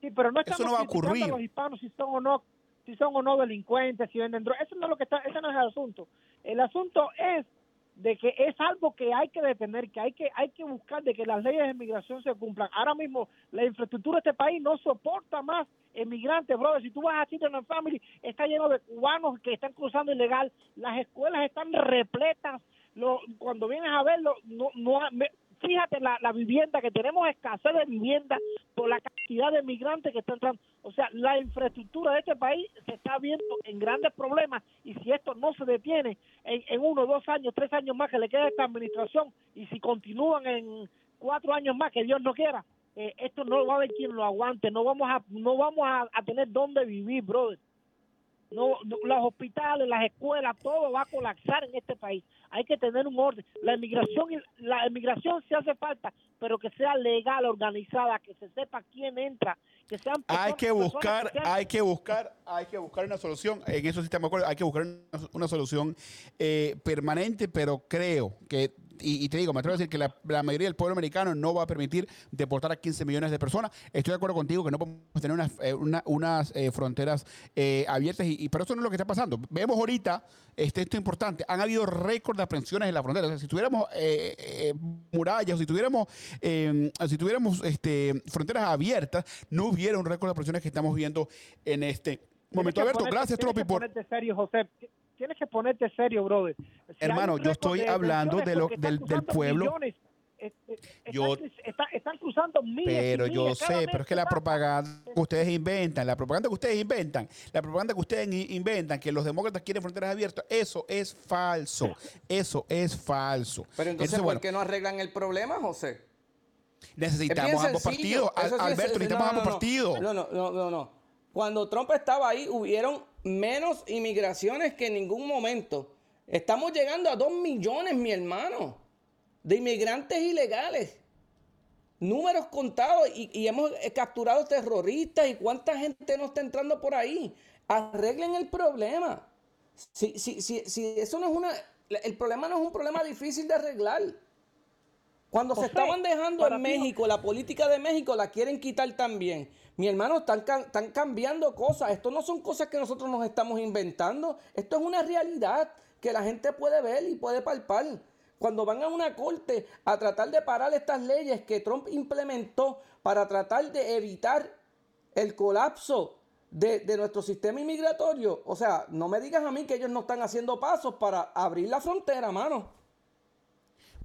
Sí, pero no estamos Eso no va a ocurrir. los hispanos si son o no si son o no delincuentes, si venden drogas. Eso no es lo que está, ese no es el asunto. El asunto es de que es algo que hay que detener, que hay que hay que buscar de que las leyes de migración se cumplan. Ahora mismo la infraestructura de este país no soporta más emigrantes, brother. Si tú vas a Children and Family, está lleno de cubanos que están cruzando ilegal, las escuelas están repletas. Lo, cuando vienes a verlo, no, no, la, vivienda, que tenemos escasez de vivienda por la cantidad de migrantes que están entrando. O sea, la infraestructura de este país se está viendo en grandes problemas y si esto no se detiene en, en uno, dos años, tres años más que le queda a esta administración y si continúan en cuatro años más, que Dios no quiera, eh, esto no va a haber quien lo aguante, no vamos a, no vamos a, tener dónde vivir, brother no, los hospitales, las escuelas, todo va a colapsar en este país. Hay que tener un orden. La inmigración, la inmigración se hace falta, pero que sea legal, organizada, que se sepa quién entra, que sean hay que buscar, hay que buscar, hay que buscar una solución. En eso sí estamos de acuerdo. Hay que buscar una, solución eh, permanente, pero creo que y, te digo, me atrevo a decir que la, mayoría del pueblo americano no va a permitir deportar a 15 millones de personas. Estoy de acuerdo contigo que no podemos tener unas, eh, unas eh, fronteras eh, abiertas, y, pero eso no es lo que está pasando. Vemos ahorita, este, esto es importante, han habido récord de aprehensiones en la frontera. si tuviéramos murallas, si tuviéramos, si tuviéramos este, fronteras abiertas, no hubiera un récord de aprehensiones que estamos viendo en este momento. Alberto, gracias, Tropi, por... José tienes que ponerte serio, brother. Hermano, yo estoy hablando de lo, del, del, pueblo. Eh, eh, yo, están, cruzando miles Pero yo sé, pero es que la propaganda que ustedes inventan, la propaganda que ustedes inventan, la propaganda que ustedes inventan, que los demócratas quieren fronteras abiertas, eso es falso. Eso es falso. Pero entonces, ¿por qué no arreglan el problema, José? Necesitamos ambos partidos. Alberto, necesitamos ambos partidos. No, no, no, no. Cuando Trump estaba ahí, hubieron menos inmigraciones que en ningún momento. Estamos llegando a dos millones, mi hermano, de inmigrantes ilegales. Números contados y, hemos capturado terroristas y cuánta gente no está entrando por ahí. Arreglen el problema. Si, si, si, si eso no es una... El problema no es un problema difícil de arreglar. Cuando se estaban dejando en México, la política de México la quieren quitar también. Mi hermano, están, están cambiando cosas. Esto no son cosas que nosotros nos estamos inventando. Esto es una realidad que la gente puede ver y puede palpar. Cuando van a una corte a tratar de parar estas leyes que Trump implementó para tratar de evitar el colapso de, de, nuestro sistema inmigratorio. O sea, no me digas a mí que ellos no están haciendo pasos para abrir la frontera, mano.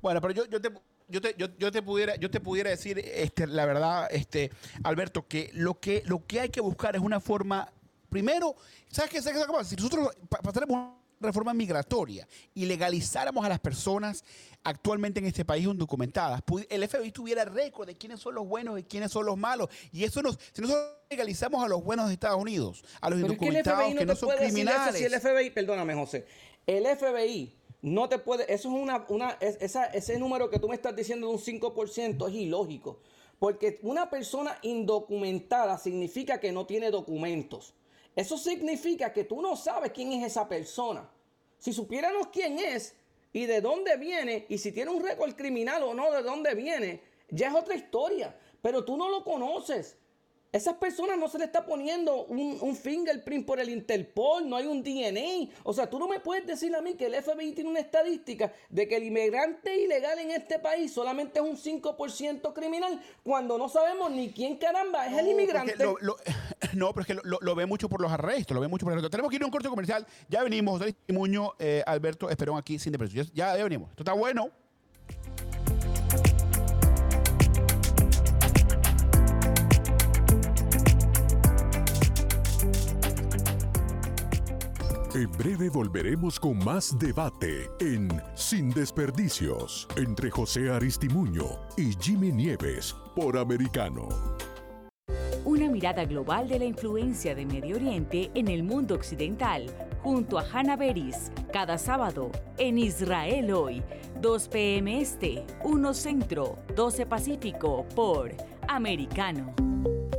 Bueno, pero yo, yo te, yo te, yo, te pudiera, yo te pudiera decir, este, la verdad, este, Alberto, que lo que, lo que hay que buscar es una forma, primero, ¿sabes qué? ¿Sabes qué? Si nosotros pasáramos una reforma migratoria y legalizáramos a las personas actualmente en este país indocumentadas, el FBI tuviera récord de quiénes son los buenos y quiénes son los malos. Y eso nos, si nosotros legalizamos a los buenos de Estados Unidos, a los indocumentados que no, son criminales. si el FBI, perdóname, José, el FBI no te puede, eso es una, una ese número que tú me estás diciendo de un 5% es ilógico. Porque una persona indocumentada significa que no tiene documentos. Eso significa que tú no sabes quién es esa persona. Si supiéramos quién es y de dónde viene y si tiene un récord criminal o no de dónde viene, ya es otra historia. Pero tú no lo conoces. Esas personas no se le está poniendo un, fingerprint por el Interpol, no hay un DNA. O sea, tú no me puedes decir a mí que el FBI tiene una estadística de que el inmigrante ilegal en este país solamente es un 5% criminal, cuando no sabemos ni quién caramba es el inmigrante. no, pero es que lo, ve mucho por los arrestos, lo ve mucho por los arrestos. Tenemos que ir a un corte comercial. Ya venimos, José Muñoz, eh, Alberto Esperón aquí sin depresión. Ya, ya venimos. Esto está bueno. En breve volveremos con más debate en Sin Desperdicios entre José Aristimuño y Jimmy Nieves por Americano. Una mirada global de la influencia de Medio Oriente en el mundo occidental, junto a Hannah Beris, cada sábado en Israel hoy, 2 p.m. Este, 1 Centro, 12 Pacífico, por Americano.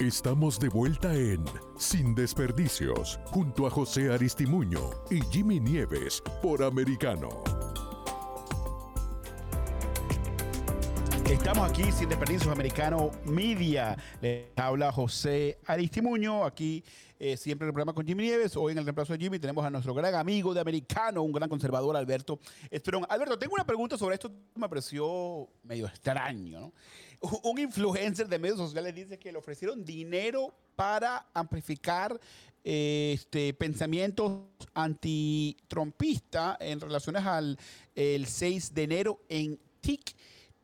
Estamos de vuelta en Sin Desperdicios, junto a José Aristimuño y Jimmy Nieves por Americano. Estamos aquí sin desperdicios americano media. Les habla José Aristimuño, aquí eh, siempre en el programa con Jimmy Nieves. Hoy en el reemplazo de Jimmy tenemos a nuestro gran amigo de americano, un gran conservador, Alberto Esperón. Alberto, tengo una pregunta sobre esto me pareció medio extraño. ¿no? Un influencer de medios sociales dice que le ofrecieron dinero para amplificar este, pensamientos antitrompistas en relaciones al el 6 de enero en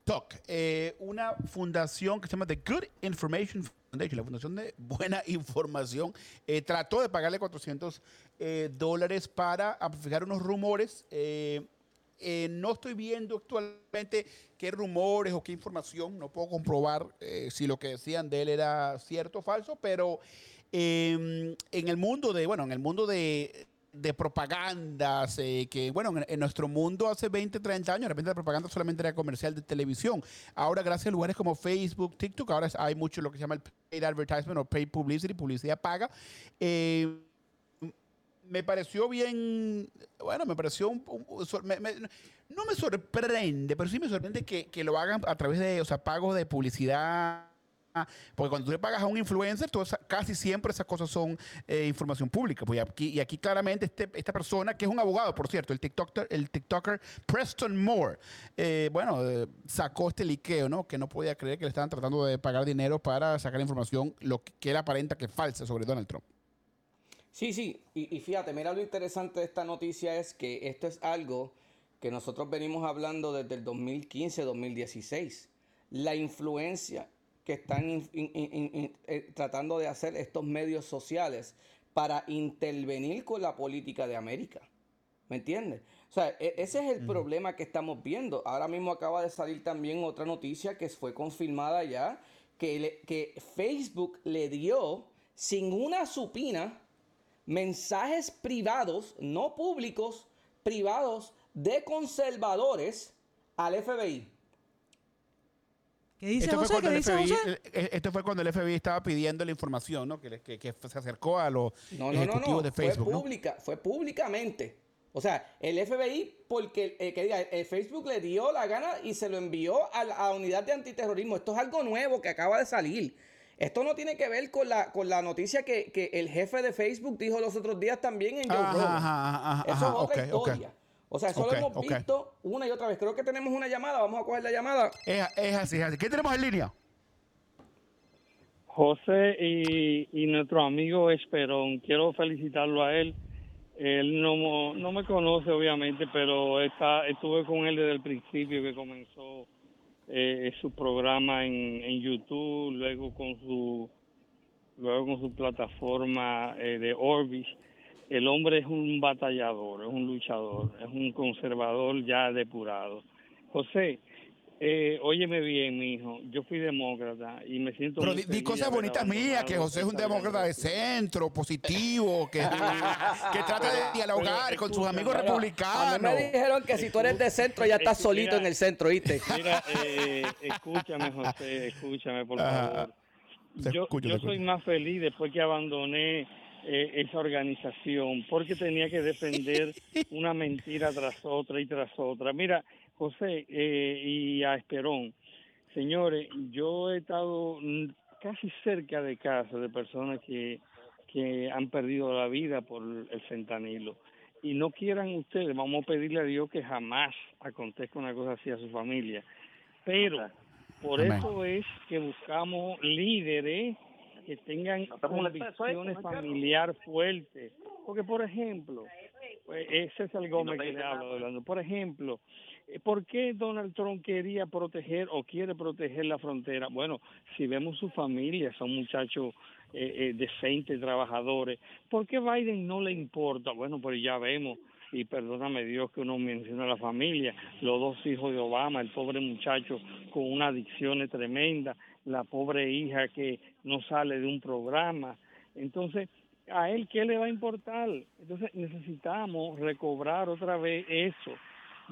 TikTok. Eh, una fundación que se llama The Good Information Foundation, la Fundación de Buena Información, eh, trató de pagarle 400 dólares para amplificar unos rumores. no estoy viendo actualmente qué rumores o qué información, no puedo comprobar eh, si lo que decían de él era cierto o falso, pero em, en el mundo de, bueno, en el mundo de, de propagandas, eh, que bueno, en, nuestro mundo hace 20, 30 años, de repente la propaganda solamente era comercial de televisión. Ahora, gracias a lugares como Facebook, TikTok, ahora hay mucho lo que se llama el paid advertisement o paid publicity, publicidad paga. Eh, me pareció bien, bueno, me pareció un, no me sorprende, pero sí me sorprende que, lo hagan a través de, o sea, pagos de publicidad. Porque cuando tú le pagas a un influencer, casi siempre esas cosas son eh, información pública. Pues aquí, y aquí claramente este, esta persona, que es un abogado, por cierto, el TikToker, el TikToker Preston Moore, eh, bueno, eh, sacó este liqueo, ¿no? Que no podía creer que le estaban tratando de pagar dinero para sacar información, lo que, que era aparenta que es falsa sobre Donald Trump. Sí, sí, y, fíjate, mira lo interesante de esta noticia es que esto es algo que nosotros venimos hablando desde el 2015-2016. La influencia que están eh, tratando de hacer estos medios sociales para intervenir con la política de América. ¿Me entiendes? O sea, e, ese es el problema que estamos viendo. Ahora mismo acaba de salir también otra noticia que fue confirmada ya, que, que Facebook le dio sin una supina mensajes privados, no públicos, privados de conservadores al FBI. ¿Qué dice esto, fue cuando el FBI, eh, eh, esto fue cuando el FBI estaba pidiendo la información, ¿no? Que, que, se acercó a los ejecutivos de Facebook. Fue, pública, fue públicamente. O sea, el FBI, porque eh, que diga, el Facebook le dio la gana y se lo envió a la unidad de antiterrorismo. Esto es algo nuevo que acaba de salir. Esto no tiene que ver con la, con la noticia que, que el jefe de Facebook dijo los otros días también en Joe Rogan. Eso es otra historia. O sea, eso lo hemos visto una y otra vez. Creo que tenemos una llamada. Vamos a coger la llamada. Es, así, es así. ¿Qué tenemos en línea? José y, y nuestro amigo Esperón. Quiero felicitarlo a él. Él no, no me conoce, obviamente, pero está, estuve con él desde el principio que comenzó eh, su programa en, en YouTube, luego con su luego con su plataforma eh, de Orbis. El hombre es un batallador, es un luchador, es un conservador ya depurado. José, eh, óyeme bien, mi hijo. Yo fui demócrata y me siento. Pero di, cosas bonitas mías, que José es un demócrata de centro, positivo, que, que trata de dialogar con sus amigos republicanos. A mí me dijeron que si tú eres de centro ya estás solito en el centro, ¿viste? Mira, eh, escúchame, José, escúchame, por favor. Yo, yo soy más feliz después que abandoné eh, esa organización porque tenía que defender una mentira tras otra y tras otra. Mira, José eh, y a Esperón. Señores, yo he estado casi cerca de casa de personas que, que han perdido la vida por el fentanilo. Y no quieran ustedes, vamos a pedirle a Dios que jamás acontezca una cosa así a su familia. Pero por Amén. eso es que buscamos líderes que tengan convicciones familiar fuertes. Porque, por ejemplo, pues, ese es el Gómez que le hablo, hablando. Por ejemplo, eh, ¿por qué Donald Trump quería proteger o quiere proteger la frontera? Bueno, si vemos su familia, son muchachos eh, eh, decentes, trabajadores. ¿Por qué Biden no le importa? Bueno, pues ya vemos, y perdóname Dios que uno menciona a la familia, los dos hijos de Obama, el pobre muchacho con una adicción tremenda, la pobre hija que no sale de un programa. Entonces, ¿a él qué le va a importar? Entonces necesitamos recobrar otra vez eso,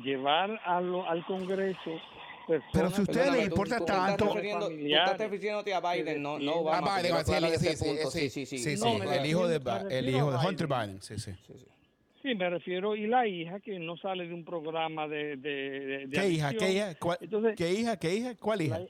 llevar a lo- al Congreso. Pero personas si a ustedes que- les importa tú tanto- Estás refiriendo, tú estás refiriéndote a Biden, no, no Obama. Ah, Biden, sí, sí, sí, el hijo de, el hijo a de. Hunter Biden, sí, sí. Sí, me refiero, y la hija que no sale de un programa de... de, de- ¿Qué hija? ¿Qué hija? ¿Cuál- Entonces, ¿Qué hija? ¿Qué hija? ¿Cuál hija? la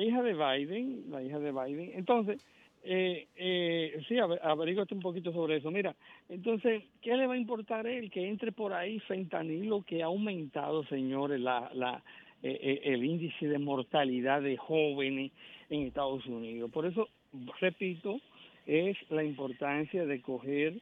hija de Biden, la hija de Biden. Entonces, eh, eh, sí, ave- averíguate un poquito sobre eso. Mira, entonces, ¿qué le va a importar a él que entre por ahí fentanilo que ha aumentado, señores, la, la, eh, eh, el índice de mortalidad de jóvenes en Estados Unidos? Por eso, repito, es la importancia de coger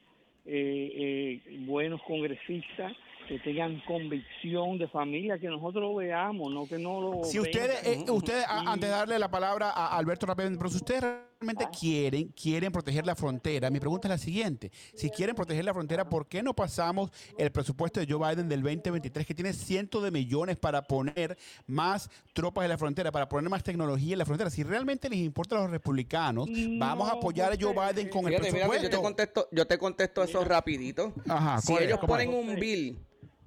eh, eh, buenos congresistas que tengan convicción de familia, que nosotros lo veamos, no que no lo Si ustedes, eh, ustedes a- antes de darle la palabra a Alberto rápidamente, pero si ustedes realmente quieren, quieren proteger la frontera, mi pregunta es la siguiente. Si quieren proteger la frontera, ¿por qué no pasamos el presupuesto de Joe Biden del 2023, que tiene cientos de millones para poner más tropas en la frontera, para poner más tecnología en la frontera? Si realmente les importa a los republicanos, vamos a apoyar a Joe Biden con el Fíjate, fíjate, yo te presupuesto. contesto, yo te contesto eso rapidito. Ajá, si ellos ¿Cómo ponen un bill,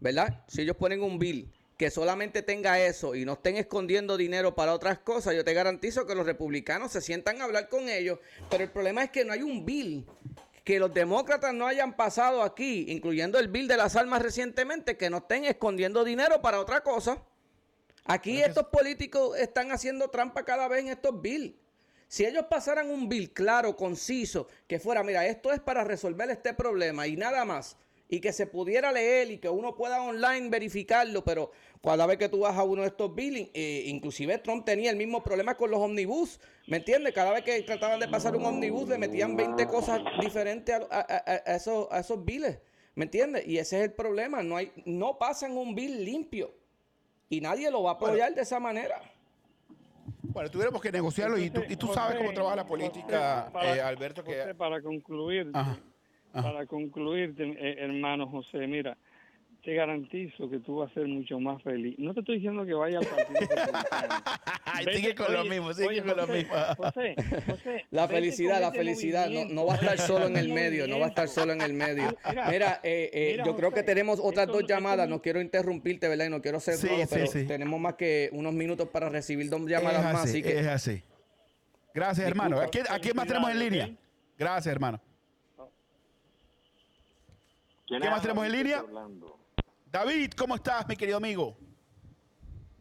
¿verdad? Si ellos ponen un bill que solamente tenga eso y no estén escondiendo dinero para otras cosas, yo te garantizo que los republicanos se sientan a hablar con ellos. Pero el problema es que no hay un bill que los demócratas no hayan pasado aquí, incluyendo el bill de las armas recientemente, que no estén escondiendo dinero para otra cosa. Aquí estos políticos están haciendo trampa cada vez en estos bills. Si ellos pasaran un bill claro, conciso, que fuera, mira, esto es para resolver este problema y nada más, y que se pudiera leer y que uno pueda online verificarlo, pero cada vez que tú vas a uno de estos bills, eh, inclusive Trump tenía el mismo problema con los omnibus, ¿me entiendes? Cada vez que trataban de pasar un omnibus le metían 20 cosas diferentes a, a- a- a esos, a esos billes, ¿me entiendes? Y ese es el problema, no, hay, no pasan un bill limpio y nadie lo va a apoyar de esa manera. Bueno, tuviéramos que negociarlo y tú, y tú sabes cómo trabaja la política, para- eh, Alberto, que... Para concluir, Ajá, ajá. para concluirte, eh, hermano José, mira, te garantizo que tú vas a ser mucho más feliz. No te estoy diciendo que vaya al partido sigue con lo mismo, sigue oye, con lo mismo. José, José, La felicidad, la felicidad, no, va a estar solo en el medio, no va a estar solo en el medio. Mira, eh, eh, mira, yo creo que tenemos otras esto dos llamadas, no- quiero interrumpirte, ¿verdad? Y no quiero ser Sí, pero sí. tenemos más que unos minutos para recibir dos llamadas es más, así, así que... es así. Gracias, hermano. ¿A quién, a quién más tenemos en línea? Gracias, hermano. ¿Qué más tenemos en línea? David, ¿cómo estás, mi querido amigo?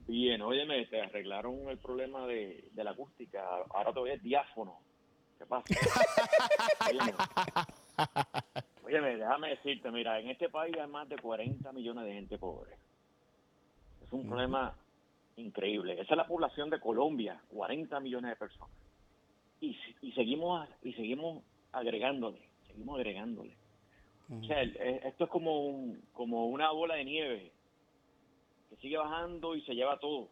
Bien, óyeme, te arreglaron el problema de, de la acústica. Ahora todavía es diáfono. ¿Qué pasa? óyeme, óyeme, déjame decirte, mira, en este país hay más de 40 millones de gente pobre. Es un problema increíble. Esa es la población de Colombia, 40 millones de personas. Y seguimos y seguimos agregándole, seguimos agregándole. O sea, el- eh, esto es como, un- como una bola de nieve que sigue bajando y se lleva todo.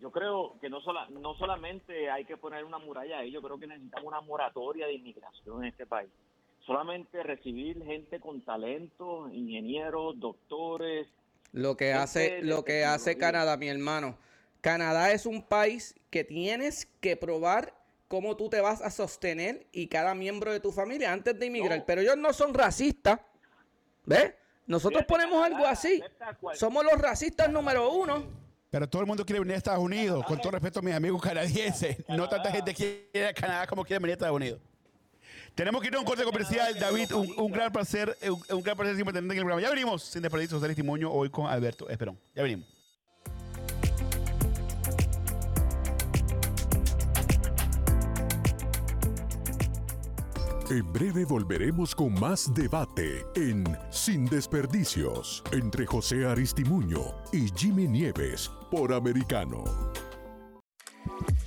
Yo creo que no, sola, no solamente hay que poner una muralla ahí, yo creo que necesitamos una moratoria de inmigración en este país. Solamente recibir gente con talento, ingenieros, doctores. Lo que hace, lo que hace. Canadá, mi hermano. Canadá es un país que tienes que probar cómo tú te vas a sostener y cada miembro de tu familia antes de inmigrar. Pero ellos no son racistas. ¿Ves? Nosotros ponemos algo así. Somos los racistas número uno. Pero todo el mundo quiere venir a Estados Unidos, con todo respeto a mis amigos canadienses. No tanta gente quiere ir a Canadá como quiere venir a Estados Unidos. Tenemos que ir a un corte comercial, David. Un, un gran placer, un, un gran placer siempre tenerte en el programa. Ya venimos, sin desperdicio, José Testimonio, hoy con Alberto Esperón. Ya venimos. En breve volveremos con más debate en Sin Desperdicios entre José Aristimuño y Jimmy Nieves por Americano.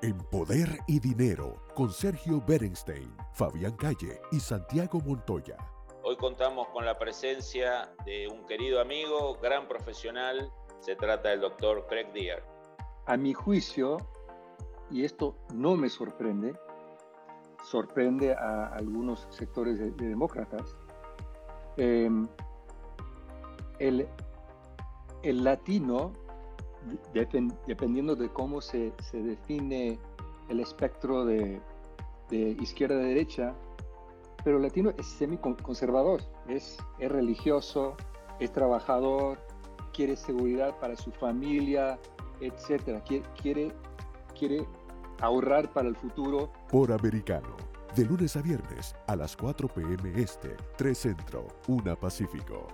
En Poder y Dinero, con Sergio Berenstein, Fabián Calle y Santiago Montoya. Hoy contamos con la presencia de un querido amigo, gran profesional. Se trata del doctor Craig Deer. A mi juicio, y esto no me sorprende, sorprende a algunos sectores de, de demócratas, eh, el, el latino depend, dependiendo de cómo se, se define el espectro de, de izquierda-derecha, pero el latino es semi-conservador, es, es religioso, es trabajador, quiere seguridad para su familia, etc. Quiere, quiere, quiere ahorrar para el futuro. Por americano, de lunes a viernes a las 4 p.m. Este, 3 Centro, 1 Pacífico.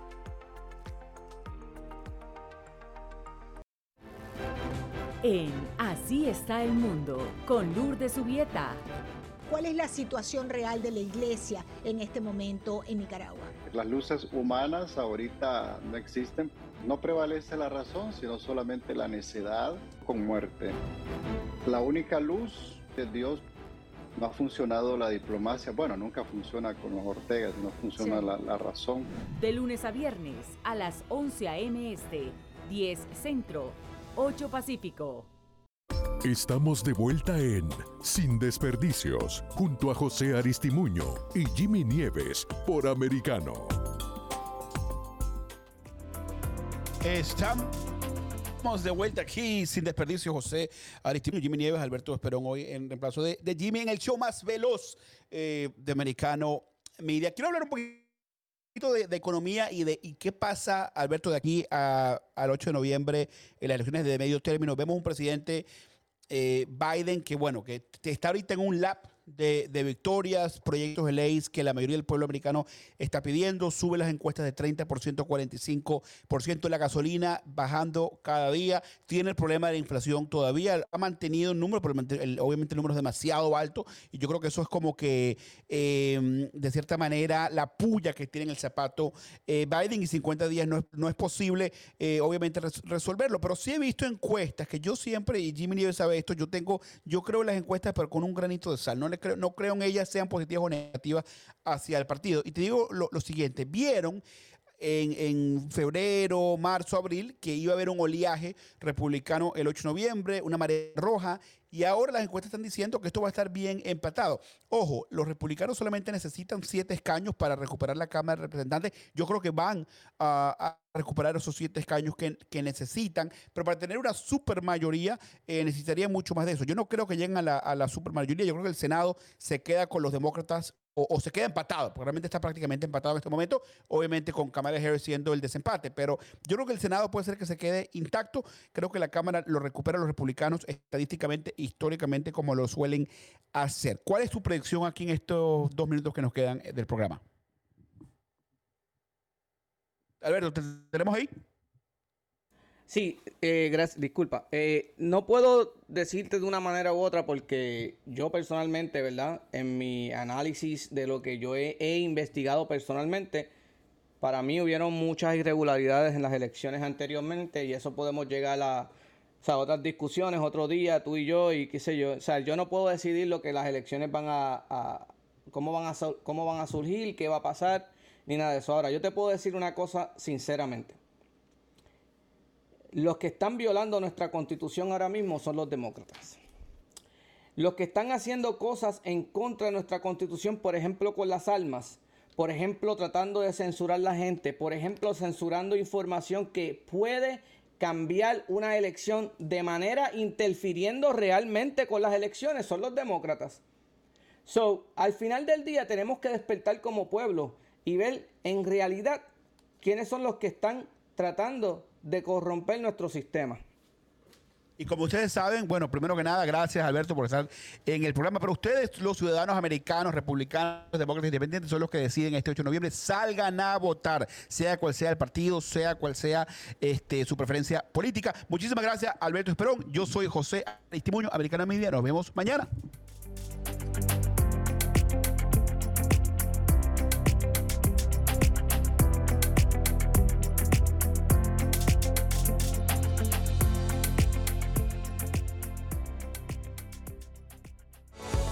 En Así está el mundo, con Lourdes Subieta. ¿Cuál es la situación real de la iglesia en este momento en Nicaragua? Las luces humanas ahorita no existen. No prevalece la razón, sino solamente la necedad con muerte. La única luz de Dios no ha funcionado la diplomacia. Bueno, nunca funciona con los Ortegas, no funciona Sí. la, la razón. De lunes a viernes a las 11 a.m. Este, 10 Centro, 8 Pacífico. Estamos de vuelta en Sin Desperdicios, junto a José Aristimuño y Jimmy Nieves por Americano. Estamos de vuelta aquí, sin desperdicio, José Aristino, Jimmy Nieves, Alberto Esperón, hoy en reemplazo de, de Jimmy en el show más veloz eh, de Americano Media. Quiero hablar un poquito de, de economía y de y qué pasa, Alberto, de aquí a- al 8 de noviembre en las elecciones de medio término. Vemos un presidente eh, Biden que, bueno, que está ahorita en un lap de, victorias, proyectos de leyes que la mayoría del pueblo americano está pidiendo, sube las encuestas de 30% a 45%, la gasolina bajando cada día, tiene el problema de la inflación todavía, ha mantenido el número, pero obviamente el número es demasiado alto. Y yo creo que eso es como que eh, de cierta manera la puya que tiene en el zapato eh, Biden. Y 50 días no es, no es posible eh, obviamente res- resolverlo, pero sí he visto encuestas que yo siempre, y Jimmy Nieves sabe esto, yo tengo, yo creo en las encuestas pero con un granito de sal, no, no creo en ellas sean positivas o negativas hacia el partido. Y te digo lo, lo siguiente, vieron en, en febrero, marzo, abril, que iba a haber un oleaje republicano el 8 de noviembre, una marea roja, y ahora las encuestas están diciendo que esto va a estar bien empatado. Ojo, los republicanos solamente necesitan siete escaños para recuperar la Cámara de Representantes. Yo creo que van a, recuperar esos siete escaños que, necesitan, pero para tener una supermayoría eh, necesitaría mucho más de eso. Yo no creo que lleguen a la, a la supermayoría, yo creo que el Senado se queda con los demócratas o, o se queda empatado, porque realmente está prácticamente empatado en este momento, obviamente con Kamala Harris siendo el desempate, pero yo creo que el Senado puede ser que se quede intacto, creo que la Cámara lo recupera los republicanos estadísticamente, históricamente, como lo suelen hacer. ¿Cuál es tu predicción aquí en estos dos minutos que nos quedan eh, del programa? Alberto, ¿te tenemos ahí? Sí, eh, gracias, disculpa. Eh, no puedo decirte de una manera u otra porque yo personalmente, ¿verdad? En mi análisis de lo que yo he, investigado personalmente, para mí hubieron muchas irregularidades en las elecciones anteriormente y eso podemos llegar a o sea, otras discusiones otro día, tú y yo, y qué sé yo. O sea, yo no puedo decidir lo que las elecciones van a, a- cómo, van a cómo van a surgir, qué va a pasar, ni nada de eso. Ahora, yo te puedo decir una cosa sinceramente. Los que están violando nuestra constitución ahora mismo son los demócratas. Los que están haciendo cosas en contra de nuestra constitución, por ejemplo, con las armas, por ejemplo, tratando de censurar la gente, por ejemplo, censurando información que puede cambiar una elección de manera interfiriendo realmente con las elecciones, son los demócratas. So, al final del día tenemos que despertar como pueblo y ver en realidad quiénes son los que están tratando de corromper nuestro sistema. Y como ustedes saben, bueno, primero que nada, gracias Alberto por estar en el programa. Pero ustedes, los ciudadanos americanos, republicanos, demócratas independientes, son los que deciden este 8 de noviembre. Salgan a votar, sea cual sea el partido, sea cual sea este, su preferencia política. Muchísimas gracias, Alberto Esperón. Yo soy José Aristimuño, Americana Media. Nos vemos mañana.